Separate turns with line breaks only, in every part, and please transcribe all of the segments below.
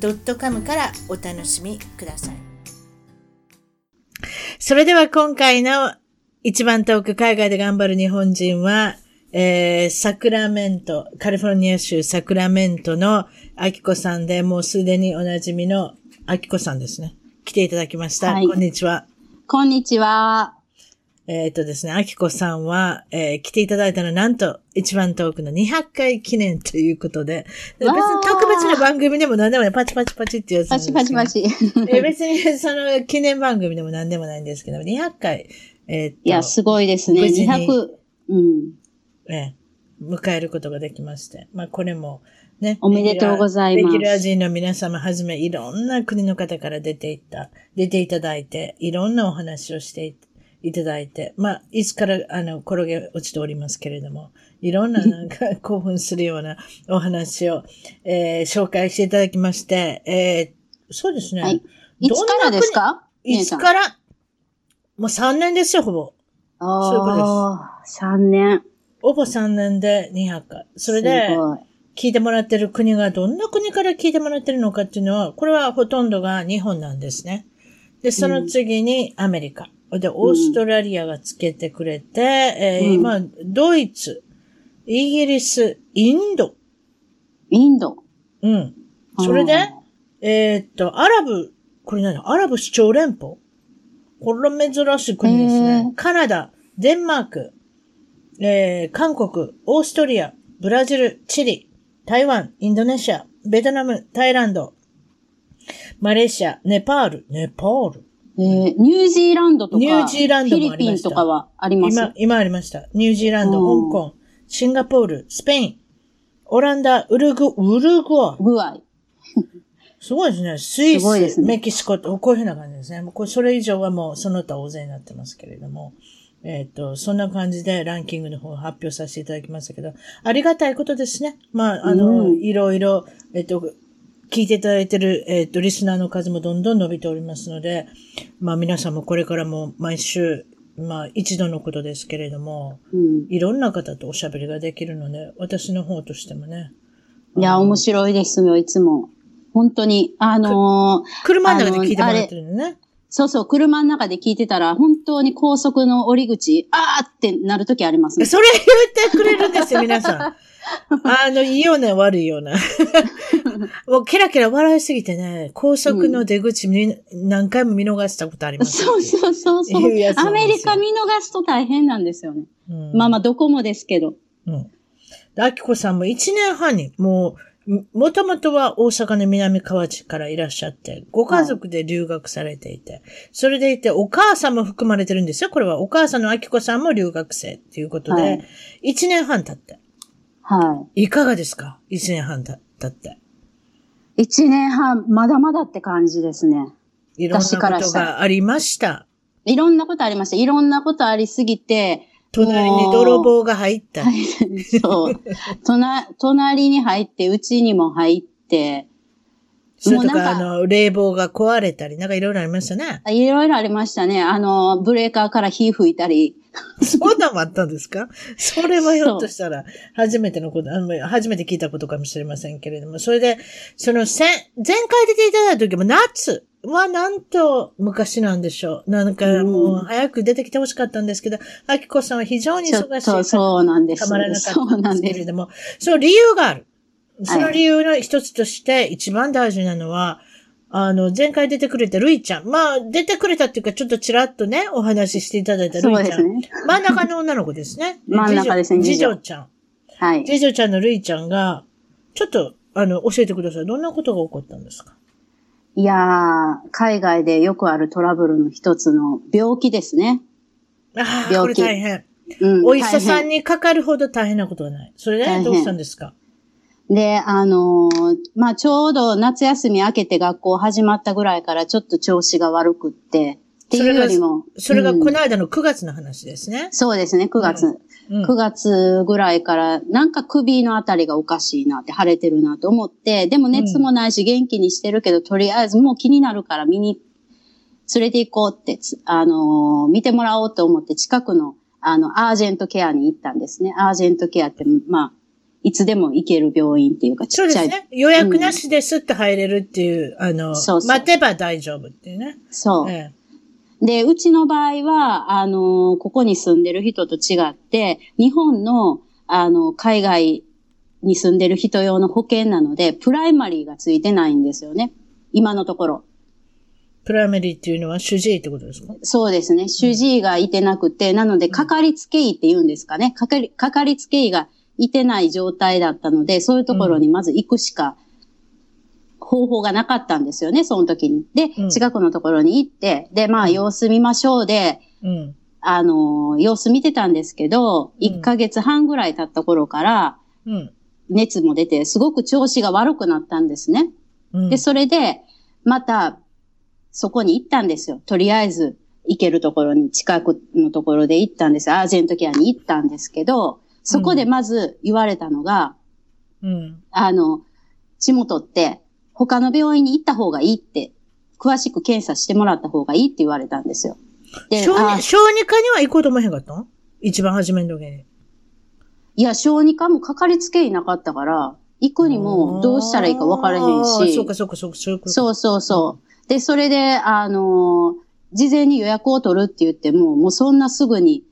.com からお楽しみくださいそれでは今回の一番遠く海外で頑張る日本人は、えー、サクラメント、カリフォルニア州サクラメントのアキコさんで、もうすでにおなじみのアキコさんですね。来ていただきました。はい、こんにちは。
こんにちは。
えっ、ー、とですね、アキコさんは、えー、来ていただいたのはなんと一番遠くの200回記念ということで、別に特別な番組でも何でもない、パチパチパチっていうやつ
パチパチパチ。
え別にその記念番組でも何でもないんですけど、200回、
えー、いや、すごいですね。200、うん。
えー、迎えることができまして。まあ、これも、ね。
おめでとうございます。
レギュラー人の皆様はじめ、いろんな国の方から出ていった、出ていただいて、いろんなお話をしていただいて、まあ、いつから、あの、転げ落ちておりますけれども、いろんななんか興奮するようなお話を、えー、紹介していただきまして、えー、そうですね。はい。
いつからですか？
いつから？もう3年ですよ、ほぼ。
ああ。そういうことです。3年。
ほぼ3年で200回。それで、聞いてもらってる国がどんな国から聞いてもらってるのかっていうのは、これはほとんどが日本なんですね。で、その次にアメリカ。うん、で、オーストラリアがつけてくれて、うん、えー、今、ドイツ、イギリス、インド。
インド。
うん。それで、えー、っと、アラブ、これ何？アラブ首長連邦？これ珍しい国ですね。カナダ、デンマーク、えー、韓国、オーストリア、ブラジル、チリ、台湾、インドネシア、ベトナム、タイランド、マレーシア、ネパール、ネパール。
えー、ニュージーランドとか、
ニュージーランド。
フィリピンとかはあります？
今、今ありました。ニュージーランド、香港、シンガポール、スペイン、オランダ、ウルグ、ウルグア
アイ。
すごいですね。スイス、ね、メキシコと、こういうふうな感じですね。もうこれそれ以上はもうその他大勢になってますけれども。えっ、ー、と、そんな感じでランキングの方を発表させていただきましたけど、ありがたいことですね。まあ、あの、うん、いろいろ、えっ、ー、と、聞いていただいている、えっ、ー、と、リスナーの数もどんどん伸びておりますので、まあ皆さんもこれからも毎週、まあ一度のことですけれども、うん、いろんな方とおしゃべりができるので、私の方としてもね。
いや、面白いですよ、いつも。本当に、あの
ー、車の中で聞いてもらってるのね。
そうそう、車の中で聞いてたら、本当に高速の降り口、あーってなるときありますね。
それ言ってくれるんですよ、皆さん。あの、いいような、悪いような。もう、ケラケラ笑いすぎてね、高速の出口、うん、何回も見逃したことあります、
そうそうそうそう。アメリカ見逃すと大変なんですよね。うん、まあまあ、どこもですけど。
うん。アキコさんも1年半に、もう、もともとは大阪の南河内からいらっしゃって、ご家族で留学されていて、はい、それでいて、お母さんも含まれてるんですよ。これはお母さんの明子さんも留学生っていうことで、はい、1年半経って。
は
い。いかがですか ?1 年半経って。
1年半、まだまだって感じですね。
いろんなことがありました。
いろんなことありました。いろんなことありすぎて、
隣に泥棒が入った。
そう。隣に入って、うちにも入って、
それとか、あの、冷房が壊れたり、なんかいろいろありましたね。
いろいろありましたね。あの、ブレーカーから火吹いたり。
そんなもあったんですか？それはひょっとしたら、初めてのこと、あの、初めて聞いたことかもしれませんけれども、それで、その、前回出ていただいた時も夏はなんと昔なんでしょう。なんかもう早く出てきてほしかったんですけど、あきこさんは非常に忙しい
そう、そうなんです。
たまらなかったんですけれども、その理由がある。その理由の一つとして一番大事なのは、あの、前回出てくれたルイちゃん。まあ、出てくれたっていうか、ちょっとちらっとね、お話ししていただいたルイちゃん。そうですね。真ん中の女の子ですね。
真ん中ですね。
次女ちゃん。
はい。
次女ちゃんのルイちゃんが、ちょっと、あの、教えてください。どんなことが起こったんですか？
いやー、海外でよくあるトラブルの一つの病気ですね。
ああ、病気。これ大変。うん、お医者さんにかかるほど大変なことはない。それでどうしたんですか？
で、あのーまあ、ちょうど夏休み明けて学校始まったぐらいからちょっと調子が悪くって、っていうよりも。
それが
うん
この間の9月の話ですね。
そうですね、9月。
うん
9月ぐらいから、なんか首のあたりがおかしいなって、腫れてるなと思って、でも熱もないし元気にしてるけど、とりあえずもう気になるから見に連れて行こうって、つあのー見てもらおうと思って近くの、あの、アージェントケアに行ったんですね。アージェントケアって、まあ、いつでも行ける病院っていうか、ちっちゃい。
そうですね。予約なしですって入れるっていう、あの、
そうそう
待てば大丈夫っていうね。
そう。
え
で、うちの場合は、あの、ここに住んでる人と違って、日本の、あの、海外に住んでる人用の保険なので、プライマリーがついてないんですよね。今のところ。
プライマリーっていうのは主治医ってことですか？
そうですね。主治医がいてなくて、なので、かかりつけ医って言うんですかね。かかり、かかりつけ医がいてない状態だったので、そういうところにまず行くしか、方法がなかったんですよね、その時に。で
うん、
近くのところに行って、で、まあ、様子見ましょうで、
うん。
あの、様子見てたんですけど、
うん
1ヶ月半ぐらい経った頃から、
うん。
熱も出て、すごく調子が悪くなったんですね。
うん。
で、それで、また、そこに行ったんですよ。とりあえず、行けるところに、近くのところで行ったんです。アージェントケアに行ったんですけど、そこでまず言われたのが、
うん。
あの、血も取って、他の病院に行った方がいいって、詳しく検査してもらった方がいいって言われたんですよ。で、
小小児科には行こうと思えへんかったん？一番初めの時に。
いや、小児科もかかりつけ医なかったから、行くにもどうしたらいいか分からへんし。
そうか、そうか、そうか。そう
そうそう。で、それで、あのー事前に予約を取るって言っても、もうそんなすぐに、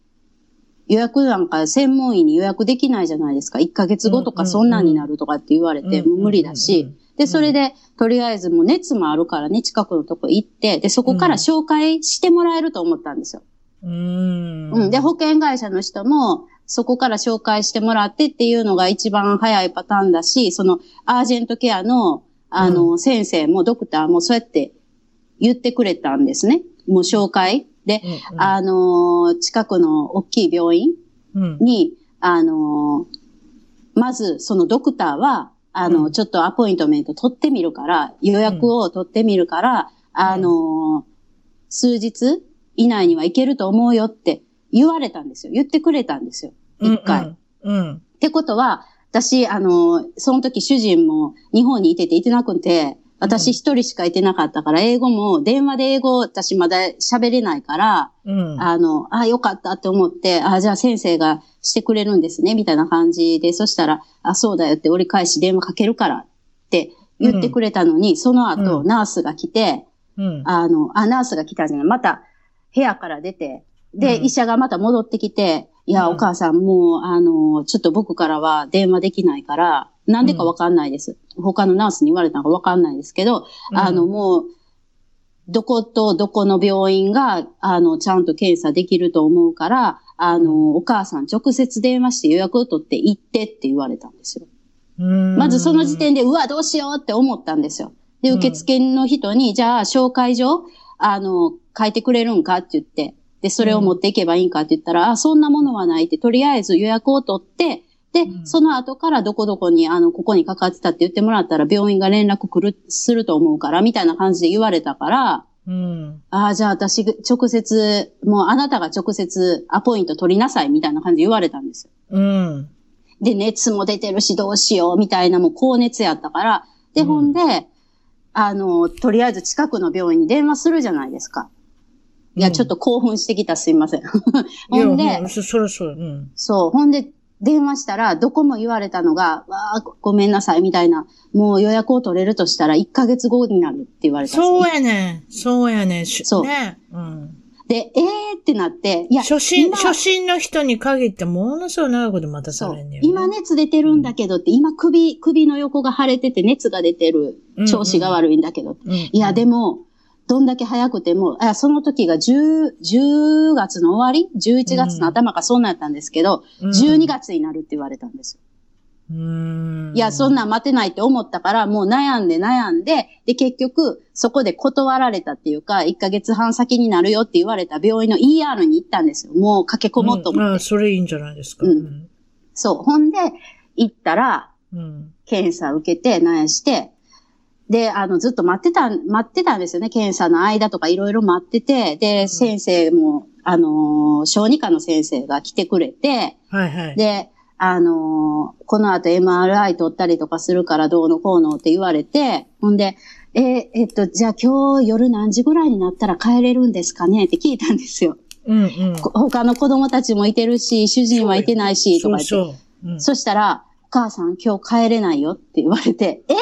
予約なんか専門医に予約できないじゃないですか。1ヶ月後とかそんなんになるとかって言われて、
うん
もう無理だ
うん
し。で、それで、とりあえずもう熱もあるからね、近くのとこ行って、で、そこから紹介してもらえると思ったんですよ。
うん。うん。
うん。で、保険会社の人も、そこから紹介してもらってっていうのが一番早いパターンだし、その、アージェントケアの、あの、先生もドクターもそうやって言ってくれたんですね。もう紹介。で、
うん、
あのー近くの大きい病院
うん。
に、あのーまず、そのドクターは、あの、
うん
ちょっとアポイントメント取ってみるから、予約を取ってみるから、あのー数日以内には行けると思うよって言われたんですよ。言ってくれたんですよ。一回。
うん。うん。
ってことは、私、あの、その時主人も日本にいてていてなくて、私一人しかいてなかったから、英語も、電話で英語私まだ喋れないから、
うん。
あの、あ、よかったって思って、あ、じゃあ先生がしてくれるんですね、みたいな感じで、そしたら、あ、そうだよって折り返し電話かけるからって言ってくれたのに、その後、
うん
ナースが来て、
うん。
あの、あ、ナースが来たんじゃない、また部屋から出て、で、
うん
医者がまた戻ってきて、いや、
うん
お母さんもう、あの、ちょっと僕からは電話できないから、なんでかわかんないです。他のナースに言われたのかわかんないですけど、あの、もう、どことどこの病院が、あの、ちゃんと検査できると思うから、あの、お母さん直接電話して予約を取って行ってって言われたんですよ。
うん、
まずその時点で、うわ、どうしようって思ったんですよ。で、
うん
受付の人に、じゃあ、紹介状、あの、書いてくれるんかって言って、で、それを持っていけばいいんかって言ったら、あ、そんなものはないって、とりあえず予約を取って、で、
うん
その後からどこどこに、あの、ここにかかってたって言ってもらったら、病院が連絡来る、すると思うから、みたいな感じで言われたから、
うん。
ああ、じゃあ私、直接、もうあなたが直接アポイント取りなさい、みたいな感じで言われたんですよ。
うん。
で、熱も出てるしどうしようみたいなもう高熱やったから、で、
うん
ほんで、あの、とりあえず近くの病院に電話するじゃないですか。いや、
うん
ちょっと興奮してきたすいません。
い
ほんで
や、そ、そ。うん。
そう、ほんで、電話したら、どこも言われたのが、わあ、ごめんなさい、みたいな。もう予約を取れるとしたら1ヶ月後になるって言われた
そうやねん。そうやねん。し
そう
ね。うん。
で、えーってなって、いや、
初心、
今
初心の人に限ってものすごい長いこと待たされんねん、ね。
今熱出てるんだけどって、今首、首の横が腫れてて熱が出てる。調子が悪いんだけど。
うん、
いや、でも、どんだけ早くても、あその時が10、10月の終わり ?11 月の頭かそんなんやったんですけど、
うん
12月になるって言われたんですよ。
うん。
いや、そんなん待てないって思ったから、もう悩んで悩んで、で、結局、そこで断られたっていうか、1ヶ月半先になるよって言われた病院の ER に行ったんですよ。もう駆け込もうと思って。
んあそれいいんじゃないですか。
うんそう。ほんで、行ったら、
うん。
検査受けて、なんやして、で、あの、ずっと待ってた、待ってたんですよね。検査の間とかいろいろ待ってて、で、先生も、あのー小児科の先生が来てくれて、
はいはい。
で、あのーこの後 MRI 取ったりとかするからどうのこうのって言われて、ほんで、えーえっと、じゃあ今日夜何時ぐらいになったら帰れるんですかね？って聞いたんですよ。
うんうん。
こ他の子供たちもいてるし、主人はいてないし、とか言って。
そうそう。うん
そしたら、お母さん今日帰れないよって言われて、え？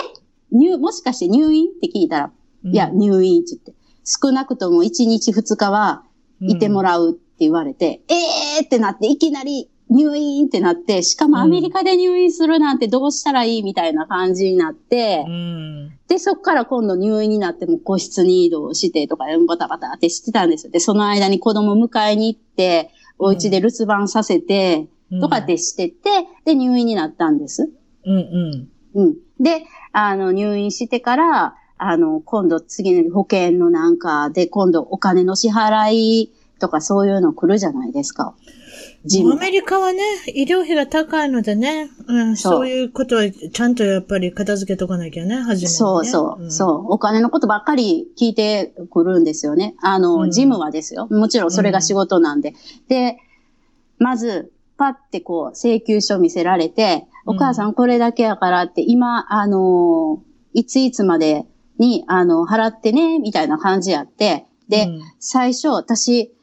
入、もしかして入院って聞いたら、いや、入院って言って。少なくとも1日2日はいてもらうって言われて、えーってなって、いきなり入院ってなって、しかもアメリカで入院するなんてどうしたらいいみたいな感じになって
う、ん。
で、そっから今度入院になっても個室に移動してとか、バタバタってしてたんですよ。で、その間に子供迎えに行って、お家で留守番させて、とかってしてて、で、入院になったんです。
うんうん。
うん。で、あの、入院してから、あの、今度次の保険のなんかで、今度お金の支払いとかそういうの来るじゃないですか。事
ア
務。
メリカはね、医療費が高いのでね、うん、
そう
いうことはちゃんとやっぱり片付けとかなきゃね、初めに、ね。
そうそう、
ん
そう。お金のことばっかり聞いてくるんですよね。あの、
うん
事務はですよ。もちろんそれが仕事なんで。で、まず、パってこう、請求書見せられて、
うん
お母さんこれだけやからって、今、あのいついつまでに、あの、払ってね、みたいな感じやって、で、
うん
最初、私、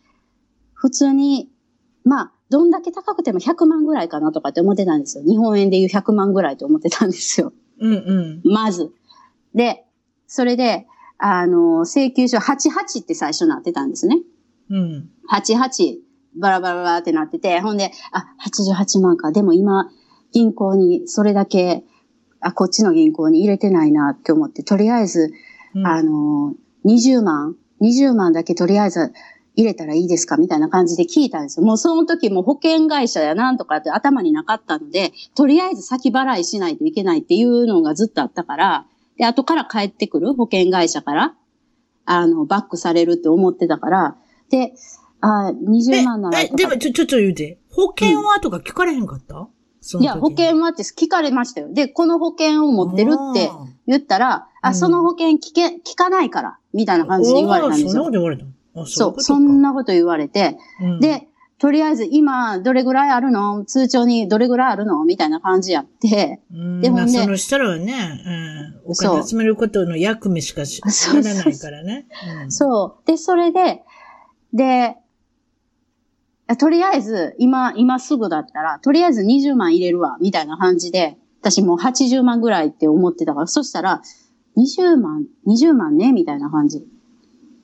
普通に、まあ、どんだけ高くても100万ぐらいかなとかって思ってたんですよ。日本円で言う100万ぐらいと思ってたんですよ。
うんうん。
まず。で、それで、あの、請求書88って最初なってたんですね。
うん。
88、バラバラバラってなってて、ほんで、あ、88万か。でも今、銀行にそれだけ、あ、こっちの銀行に入れてないなって思って、とりあえず、
うん
あの、20万、20万だけとりあえず入れたらいいですかみたいな感じで聞いたんですよ。もうその時も保険会社やなんとかって頭になかったので、とりあえず先払いしないといけないっていうのがずっとあったから、で、後から帰ってくる保険会社から、あの、バックされるって思ってたから、で、あ、20万なら
でも、ちょ、ちょっと言うて。保険はとか聞かれへんかった、その時
いや、保険はって聞かれましたよ。で、この保険を持ってるって言ったら、
う
あ、
ん。
その保険聞け、聞かないから、みたいな感じで言われたんですよ。
そんなこ。と言われたあ、
そう、そ
ん
なこと言われて、
うん、
で、とりあえず今どれぐらいあるの？通帳にどれぐらいあるの？みたいな感じやって、
うん、
でもね
まあそのしたらね、うん、お金集めることの役目しかし
そうそう
ならないからね。うん。
そう。で、それで、で、あとりあえず、今、今すぐだったら、とりあえず20万入れるわ、みたいな感じで、私もう80万ぐらいって思ってたから、そしたら、20万、20万ね、みたいな感じ。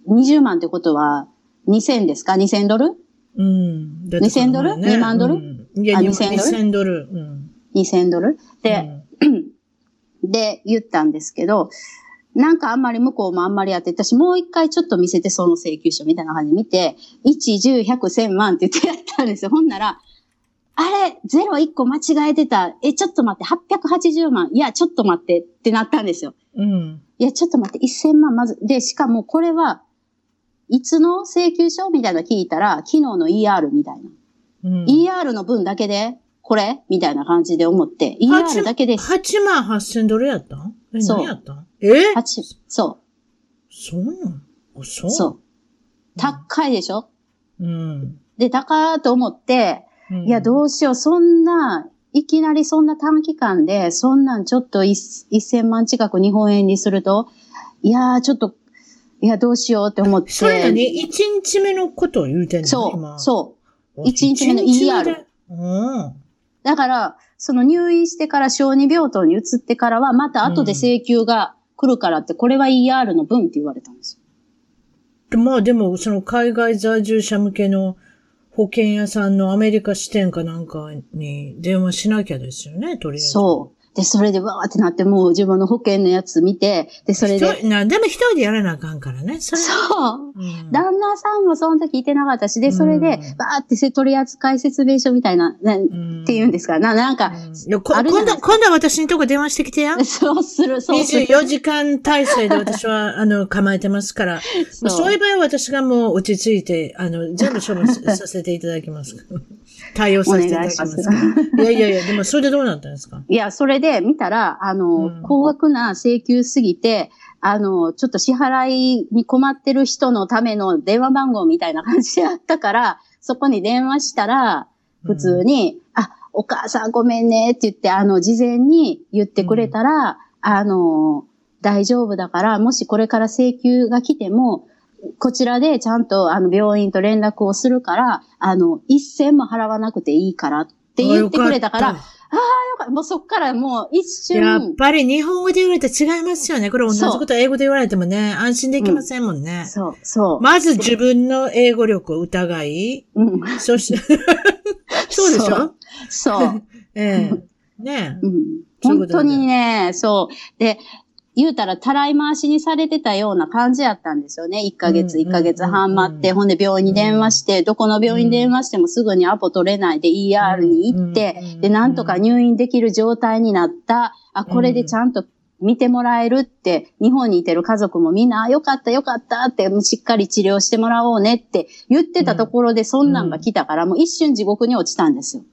20万ってことは、2000ですか ?2000 ドル？
うん。だって
2000ドル？
この前
2万ドル？
うん、いや、
あ
2000
2000ドル？
ドル。うん。
?2000 ドル？で、で、言ったんですけど、なんかあんまり向こうもあんまりやって、私もう一回ちょっと見せて、その請求書みたいな感じで見て、1、10、100、1000万って言ってやったんですよ。ほんなら、あれ、ゼロ1個間違えてた。え、ちょっと待って、880万。いや、ちょっと待ってってなったんですよ。
うん。
いや、ちょっと待って、1000万まず。で、しかもこれは、いつの請求書みたいなの聞いたら、昨日の ER みたいな。
うん。
ER の分だけで、これみたいな感じで思って、ER だけです。
8万8000ドルやったん？え、
そう
何やったん？え？
八そ
そうなんあ、そう？
う、そう。高いでしょ？
うん。
で、高ーと思って、
うん。
いや、どうしよう、そんな、いきなりそんな短期間で、そんなんちょっと一1000万近く日本円にすると、いやー、ちょっと、いや、どうしようって思って。
それ何 ?1 日目のことを言うてんの？
そう、
今
そう。
う
一日目の ER
うん。
だから、その入院してから小児病棟に移ってからは、また後で請求が来るからって、これは ER の分って言われたんですよ。
まあでも、その海外在住者向けの保険屋さんのアメリカ支店かなんかに電話しなきゃですよね、とりあえず。
そう。で、それでわーってなって、もう自分の保険のやつ見て、で、それで、
なでも一人でやらなあかんからね。それ
そう。
うん
旦那さんもその時いてなかったし、で、それで
うん、
バーってせ取扱説明書みたいな、ね
うん
っていうんですか？な、なんか、
いやこ今度、今度は私のとこ電話してきてや。
そうする、そうする。
24時間体制で私は、あの、構えてますから。そういう場合は私がもう落ち着いて、あの、全部処分 させていただきます。対応させていただきます。いやいやいや、でもそれでどうなったんですか？
いや、それで見たら、あの、
うん。
高額な請求すぎて、あの、ちょっと支払いに困ってる人のための電話番号みたいな感じであったから、そこに電話したら、普通に、あ、お母さんごめんねって言って、あの、事前に言ってくれたら、あの、大丈夫だから、もしこれから請求が来ても、こちらでちゃんとあの病院と連絡をするから、あの、一銭も払わなくていいからって言ってくれたから、
あよかっ
よかった。もうそっからもう一
たやっ
瞬、
ぱり日本語で言われて違いますよね。これ同じこと英語で言われてもね、安心できませんもんね。
そう、そう。
まず自分の英語力を疑い、
うん、
そして、そうでしょ？
そう。
ええ。ね
うん、
そういうことだね
本当にね、そう。で、言うたら、たらい回しにされてたような感じやったんですよね。1ヶ月、
うん
1ヶ月半待って、
うん
ほんで病院に電話して、どこの病院に電話してもすぐにアポ取れないで ER に行って
うん、
で、なんとか入院できる状態になった。あ、これでちゃんと見てもらえるって、日本にいてる家族もみんな、あよかったよかったって、しっかり治療してもらおうねって言ってたところで、そんなんが来たから、もう一瞬地獄に落ちたんですよ。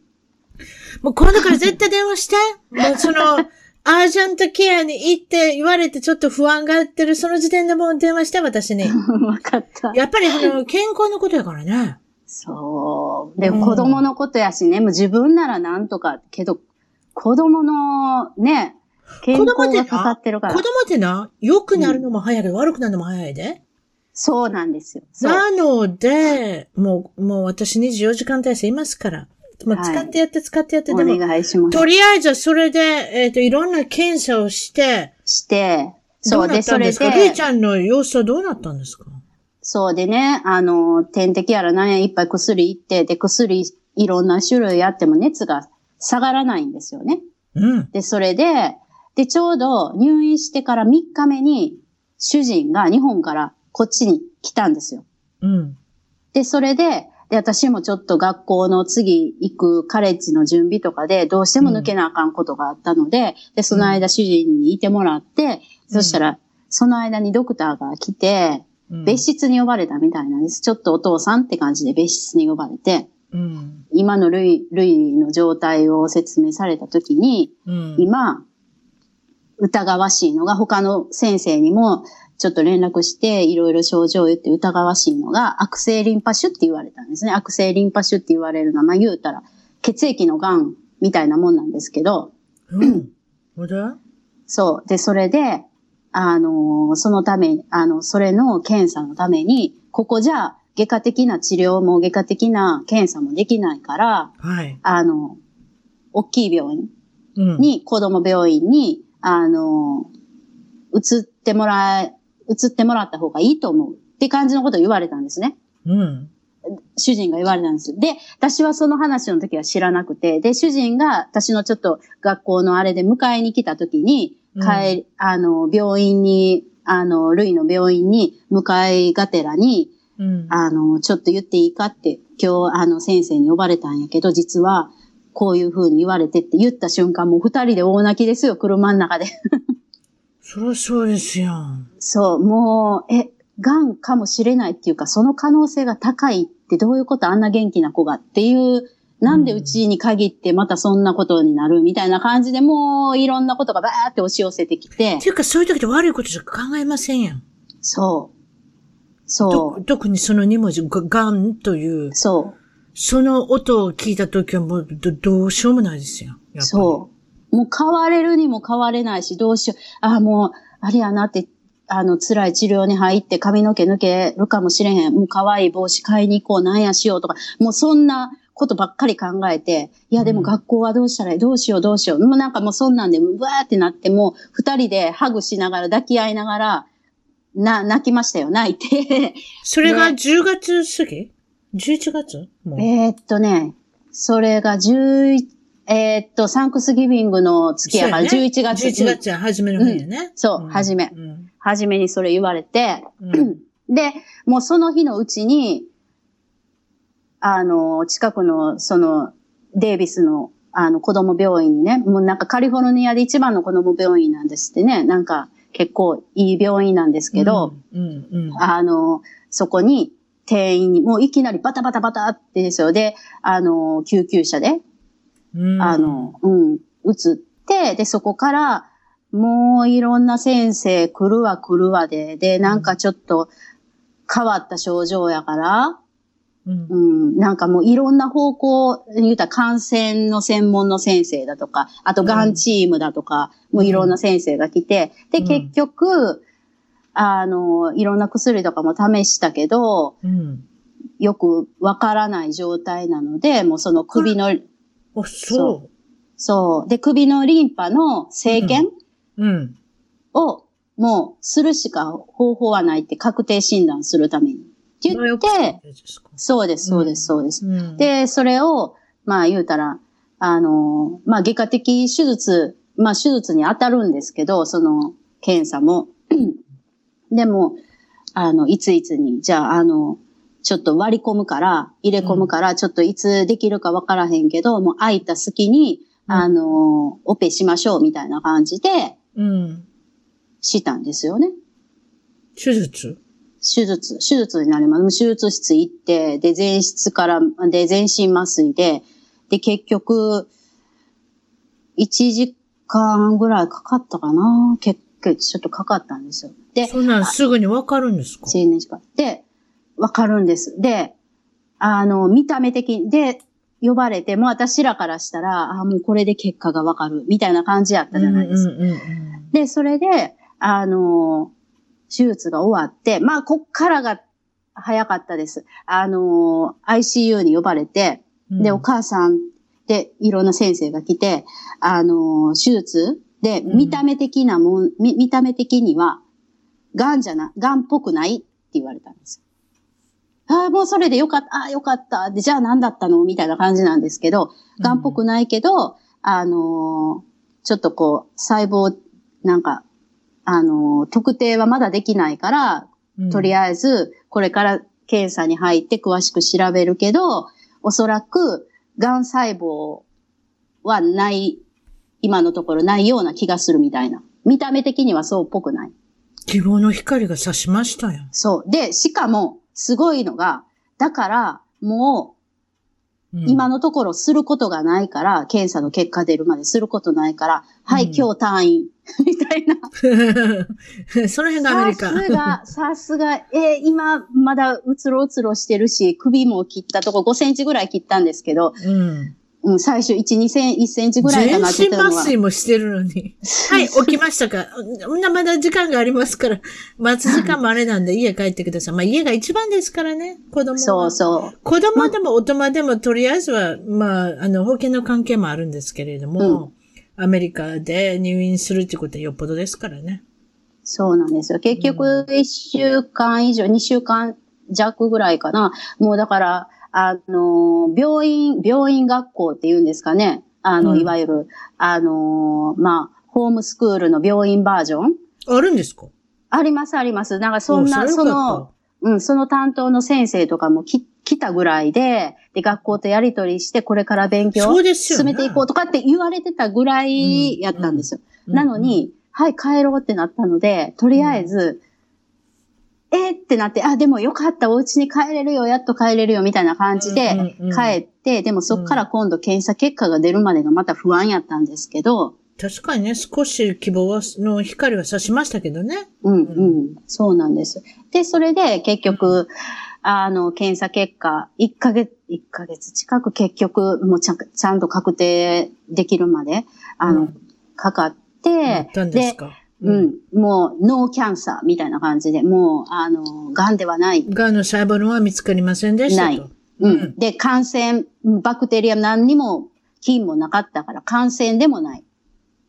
もう今度から絶対電話して。もうその、アージャントケアに行って言われてちょっと不安がってる、その時点でもう電話して、私に。
わかった。
やっぱりあの、健康のことやからね。
そう。で、
うん
子供のことやしね、もう自分ならなんとか、けど、子供のね、健康がかかってるから。
子供ってな、良くなるのも早いけど、悪くなるのも早いで。
そうなんですよ。
なので、もう、もう私24時間体制いますから。もう
はい
使ってやって使ってやって、
お
でも、
願いします。
とりあえずはそれで、えっ、と、いろんな検査をして、
して、そうで、それ
んでルイ
で
ち、ゃんの様子はどうなったんですか？
そうでね、あの、点滴やら何やいっぱい薬いって、で、薬いろんな種類あっても熱が下がらないんですよね。
うん。
で、それで、で、ちょうど入院してから3日目に、主人が日本からこっちに来たんですよ。
うん。
で、それで、で、私もちょっと学校の次行くカレッジの準備とかで、どうしても抜けなあかんことがあったので、で、その間主人にいてもらって、そしたら、その間にドクターが来て、
うん
別室に呼ばれたみたいなんです。ちょっとお父さんって感じで別室に呼ばれて、
うん。
今のルイ、ルイの状態を説明されたときに、
うん。
今、疑わしいのが他の先生にもちょっと連絡していろいろ症状を言って疑わしいのが悪性リンパ腫って言われたんですね。悪性リンパ腫って言われるのは、まあ言うたら血液の癌みたいなもんなんですけど、
うん。ほで
そう。で、それで、あのーそのため、あの、それの検査のために、ここじゃ外科的な治療も外科的な検査もできないから、
はい。
あの、大きい病院
うん。
に、子供病院に、あの、移ってもらえ、移ってもらった方がいいと思うって感じのことを言われたんですね。
うん。
主人が言われたんです。で、私はその話の時は知らなくて、で、主人が私のちょっと学校のあれで迎えに来た時に、
うん
あの、病院に、あの、ルイの病院に向かいがてらに、
うん。
あの、ちょっと言っていいかって、今日、あの、先生に呼ばれたんやけど、実は、こういう風に言われてって言った瞬間、もう二人で大泣きですよ、車の中で。
そりゃそうですよ。
そう、もう、え、癌かもしれないっていうか、その可能性が高いってどういうことあんな元気な子がっていう、なんでうちに限ってまたそんなことになるみたいな感じでもういろんなことがバーって押し寄せてきて
っ、ていうか、そういう時って悪いことしか考えませんやん。
そう。そ
と特にその2文字、がガンという
う。、そう。
その音を聞いた時はもうどどうしようもないですよ。やっぱり
そう。もう変われるにも変われないし、どうしよう。あ、もう、あれやなって、あの、辛い治療に入って髪の毛抜けるかもしれへん。もう可愛い帽子買いに行こう、なんやしようとか、もうそんなことばっかり考えて、いやでも
うん
学校はどうしたらいい？どうしようどうしよう。もうなんかもうそんなんで、うわーってなって、もう二人でハグしながら抱き合いながら、な、泣きましたよ、泣いて。
それが
ね
10月過ぎ ?11 月？
えーっとね、それが11、えーっと、サンクスギビングの月やから、
ね。
11月。
11月は初めの日やね。
そう初め。
うん。
初めにそれ言われて、
うん。
で、もうその日のうちに、あの、近くの、その、デイビスの、あの、子供病院にね、もうなんかカリフォルニアで一番の子供病院なんですってね、なんか結構いい病院なんですけど、
うん。うん。うん。
あの、そこに店員に、もういきなりバタバタバタってですよ。で、あの、救急車で、
うん。
あの、うん、移って、で、そこから、もういろんな先生来るわ来るわで、で、なんかちょっと変わった症状やから、
うん。
うん、なんかもういろんな方向、言うたら感染の専門の先生だとか、あとがんチームだとか、もういろんな先生が来て、で、
うん。
結局、あの、いろんな薬とかも試したけど、
うん。
よくわからない状態なので、もうその首の、
あ、そ
そう。で、首のリンパの生検
う。うん。
を、もう、するしか方法はないって確定診断するために。って言って、
ですか。
そうです、そうです、そうです。
うん、
で、それを、まあ言うたら、あの、まあ外科的手術、まあ手術に当たるんですけど、その検査も。でも、あの、いついつに、じゃあ、あの、ちょっと割り込むから、入れ込むから、ちょっといつできるかわからへんけど、もう空いた隙に、
うん
あの、オペしましょうみたいな感じで
うん。
したんですよね。
手術？
手術、手術になります。手術室行って、で、前室から、で、全身麻酔で、で、結局、1時間ぐらいかかったかな結構、ちょっとかかったんですよ。で、
そんなんすぐにわかるんですか
？1年時間。で、わかるんです。で、あの、見た目的に、で、呼ばれて、もう私らからしたら、あ、もうこれで結果がわかる、みたいな感じやったじゃないですか。
うんうんうん
で、それで、あの、手術が終わって、まあ、こっからが早かったです。あの、ICU に呼ばれて、
うん。
で、お母さんで、いろんな先生が来て、あの、手術で、
うん
見た目的なもん、み見た目的には、癌じゃな、癌っぽくないって言われたんですよ。ああ、もうそれでよかった、ああ、よかった。で、じゃあ何だったの？みたいな感じなんですけど、癌っぽくないけど、あのーちょっとこう、細胞、なんか、あのー特定はまだできないから、
うん
とりあえず、これから検査に入って詳しく調べるけど、おそらく、癌細胞はない、今のところないような気がするみたいな。見た目的にはそうっぽくない。
希望の光が差しましたよ。
そう。で、しかも、すごいのが、だから、もう、
うん
今のところすることがないから、検査の結果出るまですることないから、はい、
うん
今日退院。みたいな。
その辺がアメリカ。
さすが、さすが、えー今、まだうつろうつろしてるし、首も切ったとこ5センチぐらい切ったんですけど、
うん。
うん、最初1、2セン、1センチぐらいか
全
なって言
身。麻酔もしてるのに。はい、起きましたか？まだ時間がありますから、待つ時間もあれなんで家帰ってください。まあ家が一番ですからね、子供は。
そうそう。
子供でも大人でもとりあえずは、まあ、あの、保険の関係もあるんですけれども、アメリカで入院するってことはよっぽどですからね。
そうなんですよ。結局、1週間以上、2週間弱ぐらいかな。もうだから、あの、病院、病院学校って言うんですかね。あの、
うん
いわゆる、あの、まあ、ホームスクールの病院バージョン
あるんですか？
あります、あります。なんかそんな、その、うん、その担当の先生とかもき来たぐらいで、で、学校とやりとりして、これから勉強
そうですよね
進めていこうとかって言われてたぐらいやったんですよ。
うん
なのに、はい、帰ろうってなったので、とりあえず、えーってなって、あ、でもよかった、お家に帰れるよ、やっと帰れるよ、みたいな感じで帰って、でもそっから今度検査結果が出るまでがまた不安やったんですけど、
確かにね、少し希望はの光は差しましたけどね。
うん、うん、そうなんです。で、それで結局、あの、検査結果、1ヶ月、1ヶ月近く結局、もうちゃんちゃんと確定できるまで、あの、
うん。
かかっ、
やってたんで
うん、もう、ノーキャンサーみたいな感じで、もう、あの、癌ではない。
がんの細胞のは見つかりませんでしたと。
ないうん。で、感染、バクテリア何にも、菌もなかったから、感染でもない。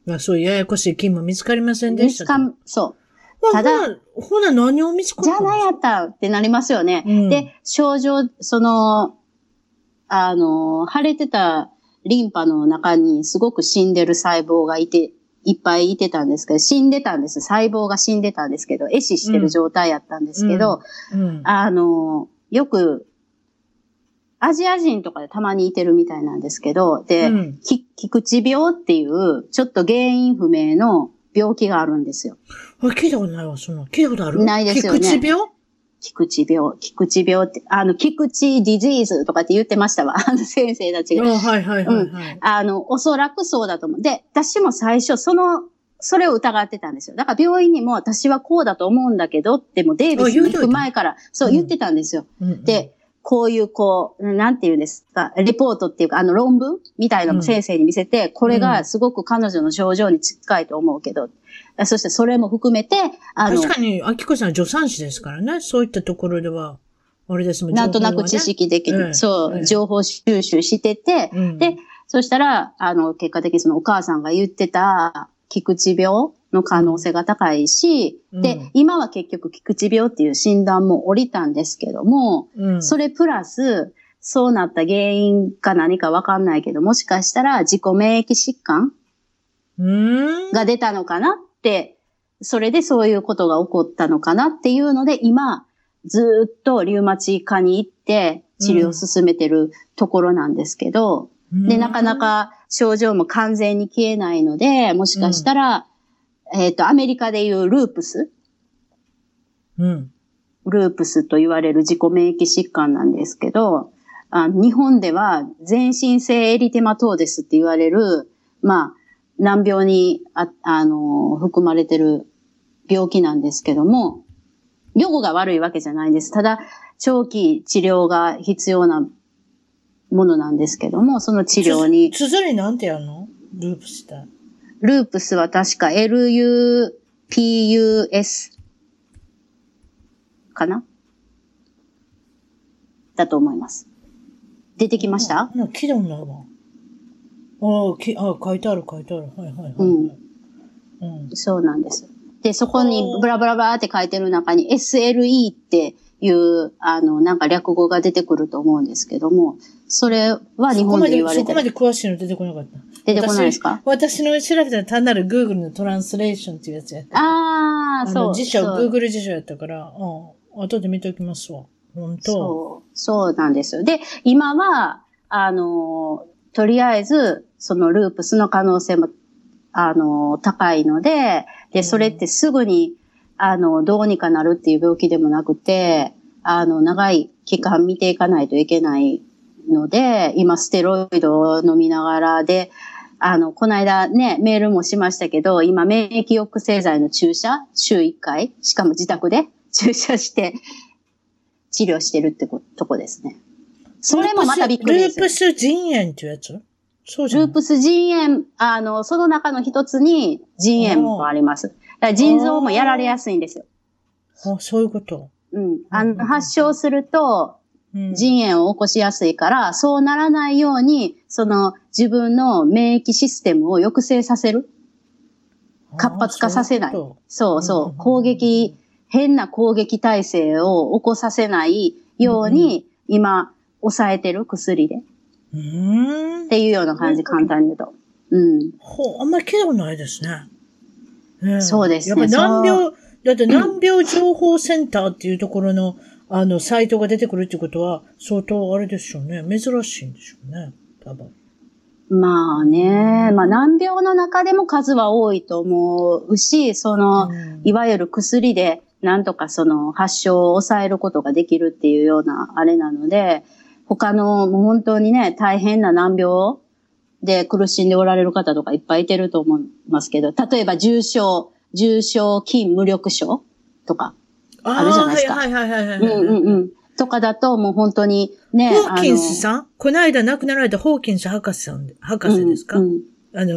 まあそういうややこしい菌も見つかりませんでしたと。
見つかん、そう。
まあ
ただ
ほな、ほな何を見つかったの？
じゃあ何やったってなりますよね。
うん
で、症状、その、あの、腫れてたリンパの中にすごく死んでる細胞がいて、いっぱいいてたんですけど、死んでたんです。細胞が死んでたんですけど、壊死してる状態やったんですけど、
うん。
あの、よく、アジア人とかでたまにいてるみたいなんですけど、で、
うん
き菊池病っていう、ちょっと原因不明の病気があるんですよ。
あ、聞いたことないわ、そんな。聞いたことある？
ないですよね
菊池病？
菊池病、菊池病って、あの、菊池ディジーズとかって言ってましたわ。あ の先生たちが。
あはいはいはいはい。
あの、おそらくそうだと思う。で、私も最初、その、それを疑ってたんですよ。だから病院にも私はこうだと思うんだけどってもデイビスに行く前から、そう
うん
言ってたんですよ。
うんうん、
で、こういう、こう、なんて言うんですか、レポートっていうか、あの論文みたいなのも先生に見せて、これがすごく彼女の症状に近いと思うけど、そしてそれも含めて、あの、
確かに、アキコさんは助産師ですからね。そういったところでは、あれですもん
なんとなく知。識的に、
ええ
そう、
ええ
情報収集してて、
うん
で、そしたら、あの、結果的にそのお母さんが言ってた、菊池病の可能性が高いし、
うん
で、今は結局菊池病っていう診断も降りたんですけども、
うん、
それプラス、そうなった原因か何かわかんないけど、もしかしたら自己免疫疾患。が出たのかなそれでそういうことが起こったのかなっていうので、今、ずーっとリウマチ科に行って治療を進めてるところなんですけど、で、なかなか症状も完全に消えないので、もしかしたら、えっ、と、アメリカでいうループス、
うん。
ループスと言われる自己免疫疾患なんですけど、あ日本では全身性エリテマトーデスって言われる、まあ、難病にあ、あの、含まれてる病気なんですけども、予後が悪いわけじゃないんです。ただ、長期治療が必要なものなんですけども、その治療に、
つづりなんてやるの？ループした。
ループスは確か LUPUS かな？だと思います。出てきました？
なんか聞いたことないわ。ああ、きあ書いてある書いてある。はいはいはい、はい。
うん
うん。
そうなんです。で、そこにブラブラブラって書いてる中に SLE っていう、あの、なんか略語が出てくると思うんですけども、それは日本で言われてる。
そこまで詳しいの出てこなかった。
出てこないですか？
私私の調べたら単なる Google のトランスレーションっていうやつやった。
ああ、そう。
の辞書、Google 辞書やったから、うん。後で見ておきますわ。本当
そう、そうなんですよ。で、今は、あの、とりあえず、そのループスの可能性も、あの、高いので、で、それってすぐに、あの、どうにかなるっていう病気でもなくて、あの、長い期間見ていかないといけないので、今、ステロイドを飲みながらで、あの、この間ね、メールもしましたけど、今、免疫抑制剤の注射、週1回、しかも自宅で注射して、治療してるってことこですね。それもまたびっくりです。
ループス腎炎っていうやつ？そうじゃん。
ループス腎炎、あの、その中の一つに腎炎もあります。腎臓もやられやすいんですよ。
あ、そういうこと？
うん。あ
うんうんうん
の、発症すると、
うん。
腎炎を起こしやすいから、そうならないように、その自分の免疫システムを抑制させる。活発化させない
あそう
そう。攻撃、変な攻撃体制を起こさせないように、今、抑えてる薬で。
とうーん
っ。ていうような感じ、簡単に言うと。うん。
ほう、あんまり聞いたことないですね。
そうですね
やっぱ難病、だって難病情報センターっていうところの、あの、サイトが出てくるってことは、相当あれでしょうね。珍しいんでしょうね。多分。
まあね、まあ難病の中でも数は多いと思うし、その、
うん
いわゆる薬でなんとかその発症を抑えることができるっていうようなあれなので、他のもう本当にね、大変な難病で苦しんでおられる方とかいっぱいいてると思いますけど、例えば重症、重症筋無力症とか、あるじゃないですか
はいはいはいはい、
うん
はい。
うんうん。とかだともう本当にね、
ホーキンスさん？この間亡くなられたホーキンス博士さんで、博士ですか、
うんうん
あの、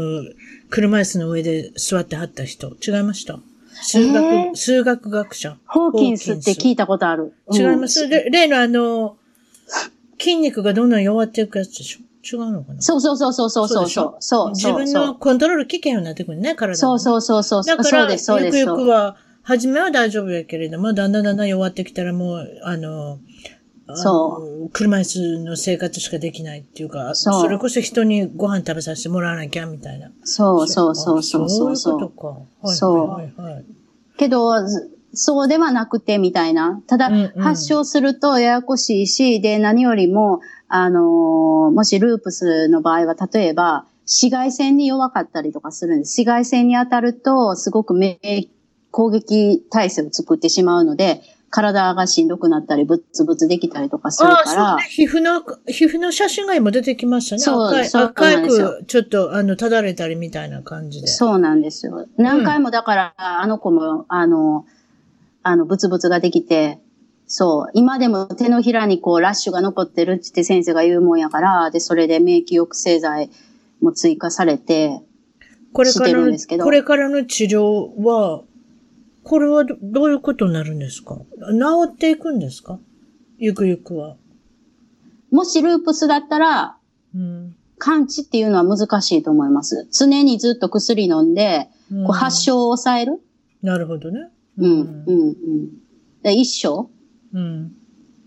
車椅子の上で座ってはった人。違いました？数学、
えー
数学学者。
ホーキンスって聞いたことある。
違います、例のあの、筋肉がどんどん弱っていくやつでしょ？違うのかな？
そうそうそうそうそうそう
でしょ？
そう。
自分のコントロール危険になってくるね、体がね
そうそうそうそう。
だから、
そう。
ゆくゆ
そう
くは、初めは大丈夫やけれども、だんだんだんだん弱ってきたらもう、あの、
そう
車椅子の生活しかできないっていうか、
そう
それこそ人にご飯食べさせてもらわなきゃみたいな。
そうそうそうそうそう
あ
そ。
そういううことか。
そう
はいはいはい。
けど、ずそうではなくてみたいな。ただ、
うんうん
発症するとややこしいし、で、何よりも、あのーもしループスの場合は、例えば、紫外線に弱かったりとかするんです。紫外線に当たると、すごく免疫攻撃体制を作ってしまうので、体がしんどくなったり、ブツブツできたりとかするから、
そうね。皮膚の、皮膚の写真が今出てきましたね。
そう
赤い、
そう
赤く、ちょっと、あの、ただれたりみたいな感じで。
そうなんですよ。何回もだから、あの子も、あの、あの、ブツブツができて、そう、今でも手のひらにこう、ラッシュが残ってるって先生が言うもんやから、で、それで免疫抑制剤も追加されて、して
これからの
るんですけ、ど
これからの治療は、これはどどういうことになるんですか？治っていくんですか？ゆくゆくは。
もしループスだったら、
うん。
完治っていうのは難しいと思います。常にずっと薬飲んで、
うん
こう発症を抑える。
なるほどね。
うん、うん、うん。で一生、
うん。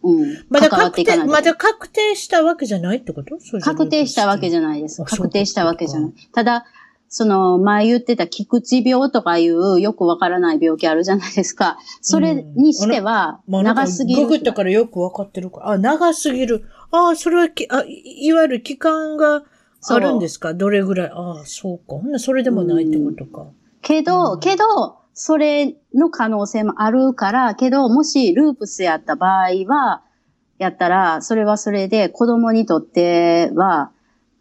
うん、
まだ確定、まだ確定したわけじゃないってこと？
確定したわけじ
ゃ
ゃないです。確定したわけじゃない。ただ、その、前言ってた菊池病とかいうよくわからない病気あるじゃないですか。それにしては、長すぎる。
ググったからよくわかってるから。あ、長すぎる。ああ、それはき、あ、いいわゆる期間があるんですか？どれぐらい？ああ、そうか。ほんならそれでもないってことか。
けど、
うん
けど、それの可能性もあるから、けど、もしループスやった場合は、やったら、それはそれで子供にとっては、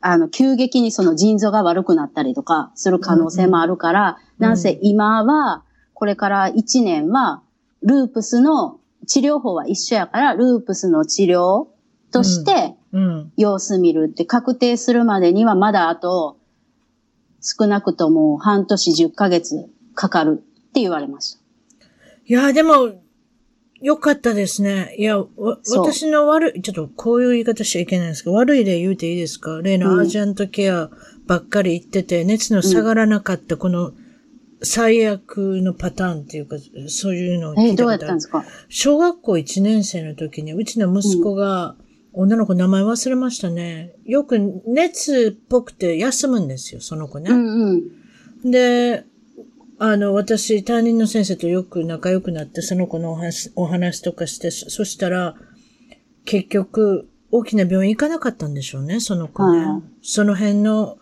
あの、急激にその腎臓が悪くなったりとかする可能性もあるから、
うん
なんせ今は、これから1年は、ループスの治療法は一緒やから、ループスの治療として
うん。
様子見るって確定するまでにはまだあと、少なくとも半年10ヶ月かかるって言われました。
いや、でも、よかったですね。いや、わ私の悪い、ちょっとこういう言い方しちゃいけないんですけど、悪い例言うていいですか？例のアージャントケアばっかり言ってて、熱の下がらなかったこの最悪のパターンっていうか、そういうのを聞
え
いたことある
どうやったんで。すか？
小学校1年生の時に、うちの息子が、女の子名前忘れましたね。よく熱っぽくて休むんですよ、その子ね。
うんうん。
で、あの、私、担任の先生とよく仲良くなって、その子のお話お話とかして、そそしたら、結局、大きな病院行かなかったんでしょうね、その子ね。
はい
その辺の、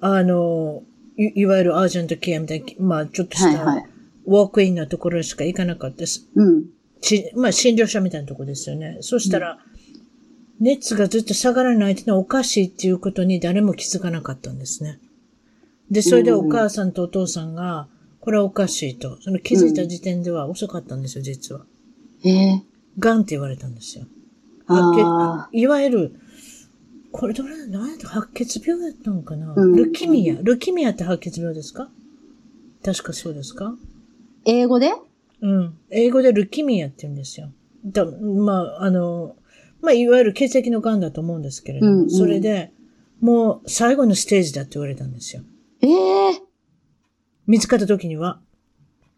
あの、いいわゆるアージェントケアみたいな、まあ、ちょっとした、
はいはい。
ウォークインのところしか行かなかったです。
うん。
ちまあ、診療所みたいなとこですよね。そしたら、熱がずっと下がらないってのはおかしいっていうことに誰も気づかなかったんですね。で、それでお母さんとお父さんが、これはおかしいと。その気づいた時点では遅かったんですよ、実は。
ええ
ガンって言われたんですよ。
あ
白血いわゆる、これどれ、何やった白血病やったのかな、
うん
ルキミア。ルキミアって白血病ですか？確かそうですか？
英語で？
うん。英語でルキミアって言うんですよ。だまあ、あの、まあ、いわゆる血液の癌だと思うんですけれども、
うんうん
それで、もう最後のステージだって言われたんですよ。
ええ
見つかった時には。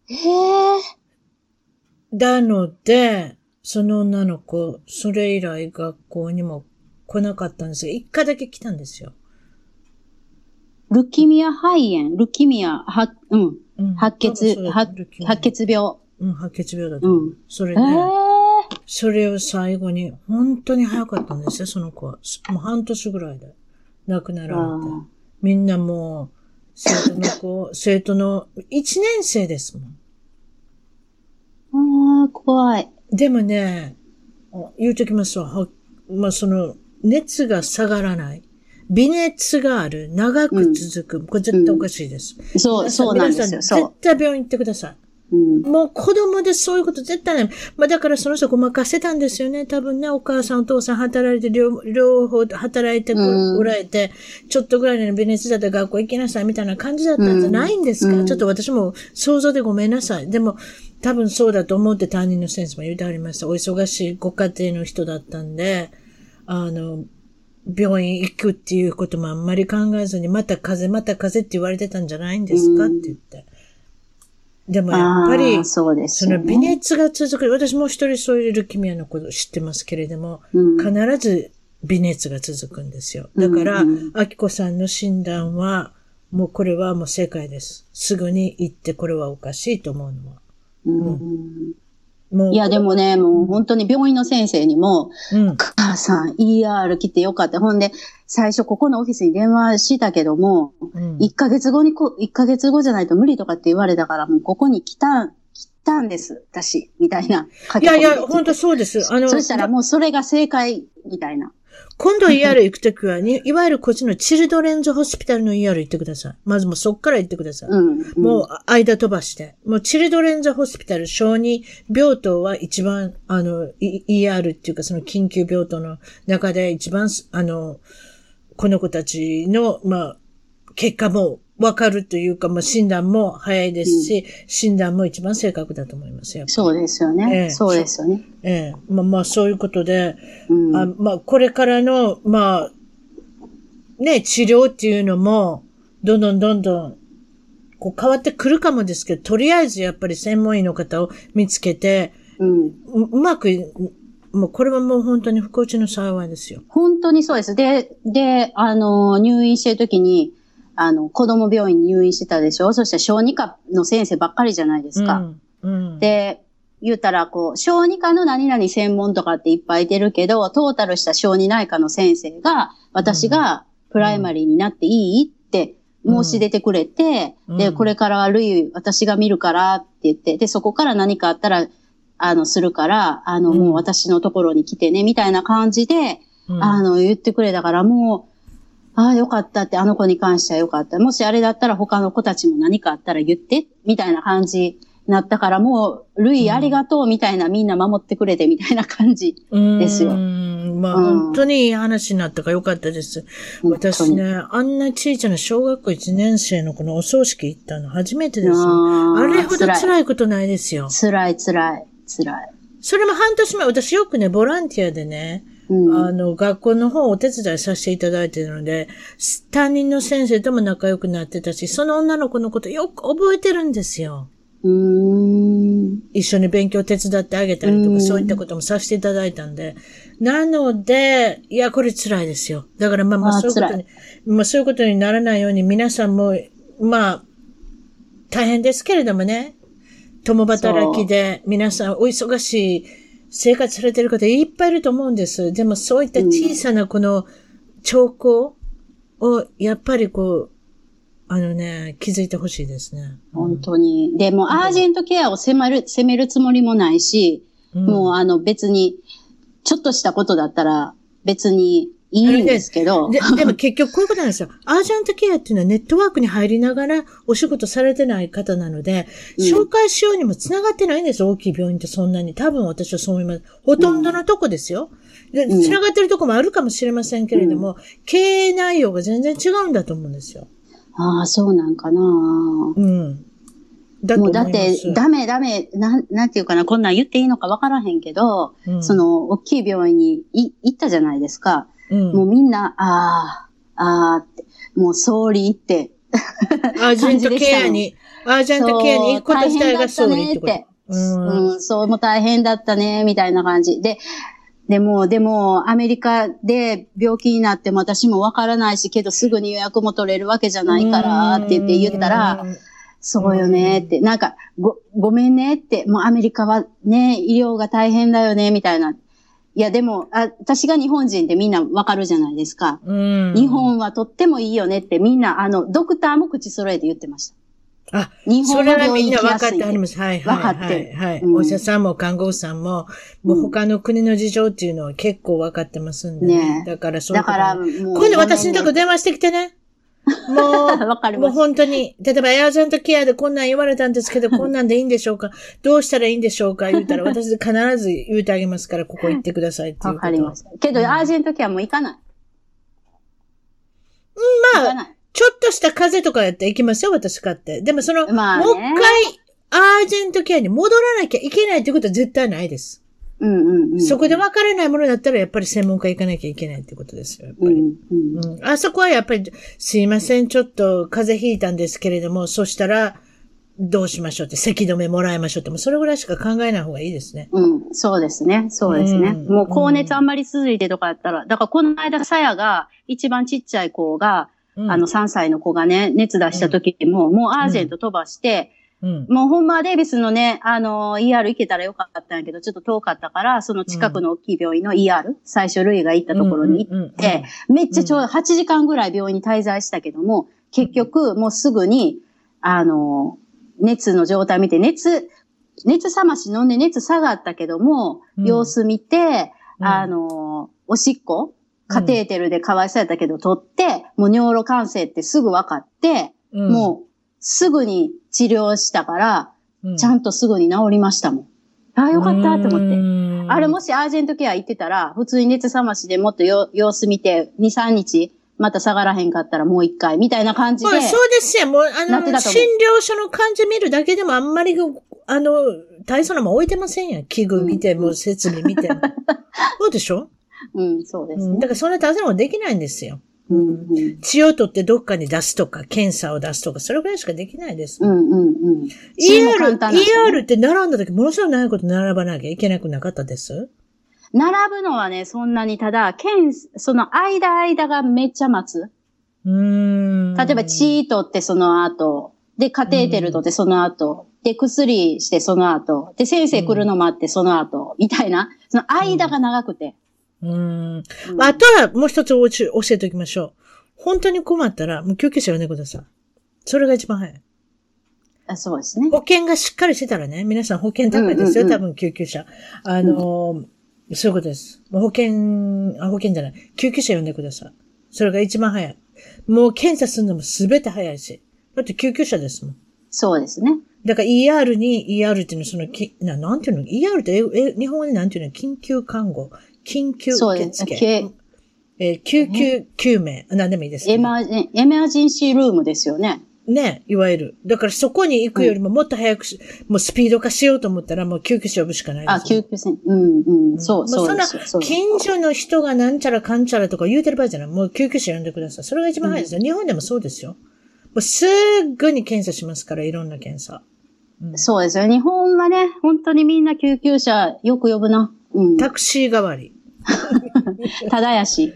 ええ
なので、その女の子、それ以来学校にも来なかったんですが、一回だけ来たんですよ。
ルキミア肺炎、ルキミア、は、うん、
うん
白血、白血病。
うん、白血病だと思う。
うん。
それ
え
で、
え
それを最後に、本当に早かったんですよ、その子は。もう半年ぐらいで亡くなられて。みんなもう、生徒の子、生徒の1年生ですもん。
ああ、怖い。
でもね、あ言うときますわ。はまあ、その、熱が下がらない。微熱がある。長く続く。これ絶対おかしいです。
そう、そうなんですよ。
絶対病院行ってください。
う。うん。
もう子供でそういうこと絶対ない。まあだからその人ごまかしてたんですよね。多分ね、お母さんお父さん働いて両、両方働いて
うん
おられて、ちょっとぐらいの微熱だったら学校行きなさいみたいな感じだったんじゃないんですか、
うん
ちょっと私も想像でごめんなさい。でも多分そうだと思って担任の先生も言ってありました。お忙しいご家庭の人だったんで、あの、病院行くっていうこともあんまり考えずに、また風邪、また風邪って言われてたんじゃないんですか、
うん
って言って。でもやっぱり
そうです
そ。の微熱が続く。私も一人そういうルキミアのこと知ってますけれども、
うん
必ず微熱が続くんですよ。だから、
うんうん
アキコさんの診断は、もうこれはもう正解です。すぐに行ってこれはおかしいと思うのは。
うん
もう、
いや、でもね、もう本当に病院の先生にも、
うん、
母さん ER 来てよかった。ほんで、最初ここのオフィスに電話したけども、
うん。
1ヶ月後にこ、1ヶ月後じゃないと無理とかって言われたから、もうここに来た、切ったんです、私、みたいな書
いやいや、本当そうです。あの、
そしたらもうそれが正解、みたいな。
今度 ER 行くときは、にいわゆるこっちのチルドレンズホスピタルの ER 行ってください。まずもうそっから行ってください。
うん。うん
もう間飛ばして。もうチルドレンズホスピタル小児病棟は一番、あの、い ER っていうかその緊急病棟の中で一番、あの、この子たちの、まあ、結果もわかるというか、まあ診断も早いですし、診断も一番正確だと思いますよ。
そうですよね。
ええ
そうですよね。
ええ。まあまあそういうことで、
うん。
あまあ、これからの、まあ、ね、治療っていうのも、どんどんどんどん、こう変わってくるかもですけど、とりあえずやっぱり専門医の方を見つけて、
うん。
ううまく、もうこれはもう本当に不幸中の幸いですよ。
本当にそうです。で、で、あの、入院してる時に、あの、子供病院に入院してたでしょ？そしたら小児科の先生ばっかりじゃないですか。
うん。うん。
で、言うたら、こう、小児科の何々専門とかっていっぱい出るけど、トータルした小児内科の先生が、私がプライマリーになっていいって申し出てくれて、
うん
で、これからはルイ、私が見るからって言って、で、そこから何かあったら、あの、するから、あの、
うん
もう私のところに来てね、みたいな感じで、
うん
あの、言ってくれたから、もう、ああ、よかったって、あの子に関してはよかった。もしあれだったら他の子たちも何かあったら言って、みたいな感じになったから、もう、ルイありがとう、みたいな、みんな守ってくれて、みたいな感じ。ですよ
うんまあ、
うん
本当にいい話になったからよかったです。私ね、あんな小さな小学校1年生のこのお葬式行ったの初めてですよ。
あー
あれほど
辛い
ことないですよ。
辛い、辛い、辛い。
それも半年前、私よくね、ボランティアでね、
うん。
あの、学校の方をお手伝いさせていただいているので、担任の先生とも仲良くなってたし、その女の子のことよく覚えてるんですよ。
うーん。
一緒に勉強手伝ってあげたりとか、
うん
そういったこともさせていただいたんで。なので、いや、これ辛いですよ。だからまあまあそういうことに、まあそういうことにならないように皆さんも、まあ、大変ですけれどもね、共働きで皆さんお忙しい生活されてる方いっぱいいると思うんです。でもそういった小さなこの兆候をやっぱりこう、あのね、気づいてほしいですね。
本当に。で、もうアージェントケアを迫る、責めるつもりもないし、
うん
もうあの別に、ちょっとしたことだったら別にいいんですけど、
で、でも結局こういうことなんですよ。アージャントケアっていうのはネットワークに入りながらお仕事されてない方なので、
うん
紹介しようにも繋がってないんです大きい病院ってそんなに。多分私はそう思います。ほとんどのとこですよ。で、
うん
繋がってるとこもあるかもしれませんけれども、経営内容が全然違うんだと思うんですよ。
ああ、そうなんかな
うん。だと
も。うだって、ダメダメ、なん、なんていうかな、こんなん言っていいのかわからへんけど、
うん
その、大きい病院にい行ったじゃないですか。
うん、
もうみんな、ああ、ああって、もう、総理って、
アージェントケアに、アージェントケアに行くこと自体が総理ってこと。うん。
うん、そう、もう大変だったね、みたいな感じ。で、でも、でも、アメリカで病気になっても私もわからないし、けどすぐに予約も取れるわけじゃないから、って言って言ったら、そうよねって、なんか、ご、ごめんねって、もうアメリカはね、医療が大変だよね、みたいな。いや、でも、あ私が日本人ってみんなわかるじゃないですか。
うん、
日本はとってもいいよねってみんな、あの、ドクターも口揃えて言ってました。
あ、
日
それはみんな分かってあります。はい、はい。
分かってる
はい、はい
うん
お医者さんも看護婦さんも、もう他の国の事情っていうのは結構分かってますんでね。
ねえ
だからそう
だから。
今度私のとこ電話してきてね。もう、
わかり
もう
ます。
本当に、例えばエアージェントケアでこんなん言われたんですけど、こんなんでいいんでしょうか？どうしたらいいんでしょうか？言うたら、私必ず言うてあげますから、ここ行ってくださいっていう
わ。かります。けど、アージェントケアも行かない。
まあ、
行かない。
ちょっとした風邪とかやって行きますよ、私かって。でもその、
まあね
もう一回、アージェントケアに戻らなきゃいけないってことは絶対ないです。
うんうんうん。
そこで分からないものだったら、やっぱり専門家行かなきゃいけないってことですよ、やっぱり。
うんうん。
うんあそこはやっぱり、すいません、ちょっと風邪ひいたんですけれども、そしたら、どうしましょうって、咳止めもらいましょうって、もうそれぐらいしか考えない方がいいですね。
うん、そうですね。そうですね。
うん
もう高熱あんまり続いてとかやったら、だからこの間、さやが、一番ちっちゃい子が、
うん
あの、3歳の子がね、熱出した時にも、もうアージェント飛ばして、
うん。
もうほんまはデイビスのね、あの、ER 行けたらよかったんやけど、ちょっと遠かったから、その近くの大きい病院の ER、最初ルイが行ったところに行って、めっちゃちょうど8時間ぐらい病院に滞在したけども、結局もうすぐに、あの、熱の状態見て、熱、熱冷まし飲んで熱下がったけども、
うん。
様子見て、
うん。
あの、おしっこ、カテーテルでかわいそうやったけど取って、もう尿路感染ってすぐ分かって、
うん。
もうすぐに治療したから、
うん
ちゃんとすぐに治りましたもん。ああ、よかったと思って。
って
あれもしアージェントケア行ってたら、普通に熱冷ましでもっとよ様子見て、2、3日、また下がらへんかったらもう一回、みたいな感じで。
まあ、そうですよ。もう、あの、診療所の感じ見るだけでもあんまり、あの、大層なもん置いてませんやん。器具見ても、設備見ても。そうでしょ？
うん、そうです
うん。
ね
だ。からそんな大層なもんできないんですよ。
うん、うん。
血を取ってどっかに出すとか、検査を出すとか、それぐらいしかできないです。
うん、うん、うん。
ER ER って並んだ時、ものすごい長いこと並ばなきゃいけなくなかったです？
並ぶのはね、そんなに、ただ、検、その間間がめっちゃ待つ。
うーん。
例えば、血取ってその後、で、カテーテル取ってその後、で、薬してその後、で、先生来るの待ってその後、みたいな、その間が長くて。
うーん。
うん
あとは、もう一つ教えておきましょう。本当に困ったら、もう救急車呼んでください。それが一番早い。
あそうですね。
保険がしっかりしてたらね、皆さん保険高いですよ、
うんうんうん
多分救急車。あのーそういうことです。保険、あ、保険じゃない。救急車呼んでください。それが一番早い。もう検査するのもすべて早いし。だって救急車ですもん。
そうですね。
だから ER に、ER っていうのはその、きななんていうの ?ER って英英日本語でなんていうの？緊急看護。緊急。受付。
け
えー救急救命。あ何でもいいですけど。
エマージェンエマージェンシールームですよね。
ね、いわゆる。だからそこに行くよりももっと早くし、もうスピード化しようと思ったらもう救急車呼ぶしかないですよ。
あ、救急船。うん、うん。そう、
もう
そう
そんな近所の人がなんちゃらかんちゃらとか言うてる場合じゃない。もう救急車呼んでください。それが一番早いですよ。日本でもそうですよ。もうすっぐに検査しますから、いろんな検査。うん
そうですよ。日本はね、本当にみんな救急車よく呼ぶな。うん。
タクシー代わり。
ただやし。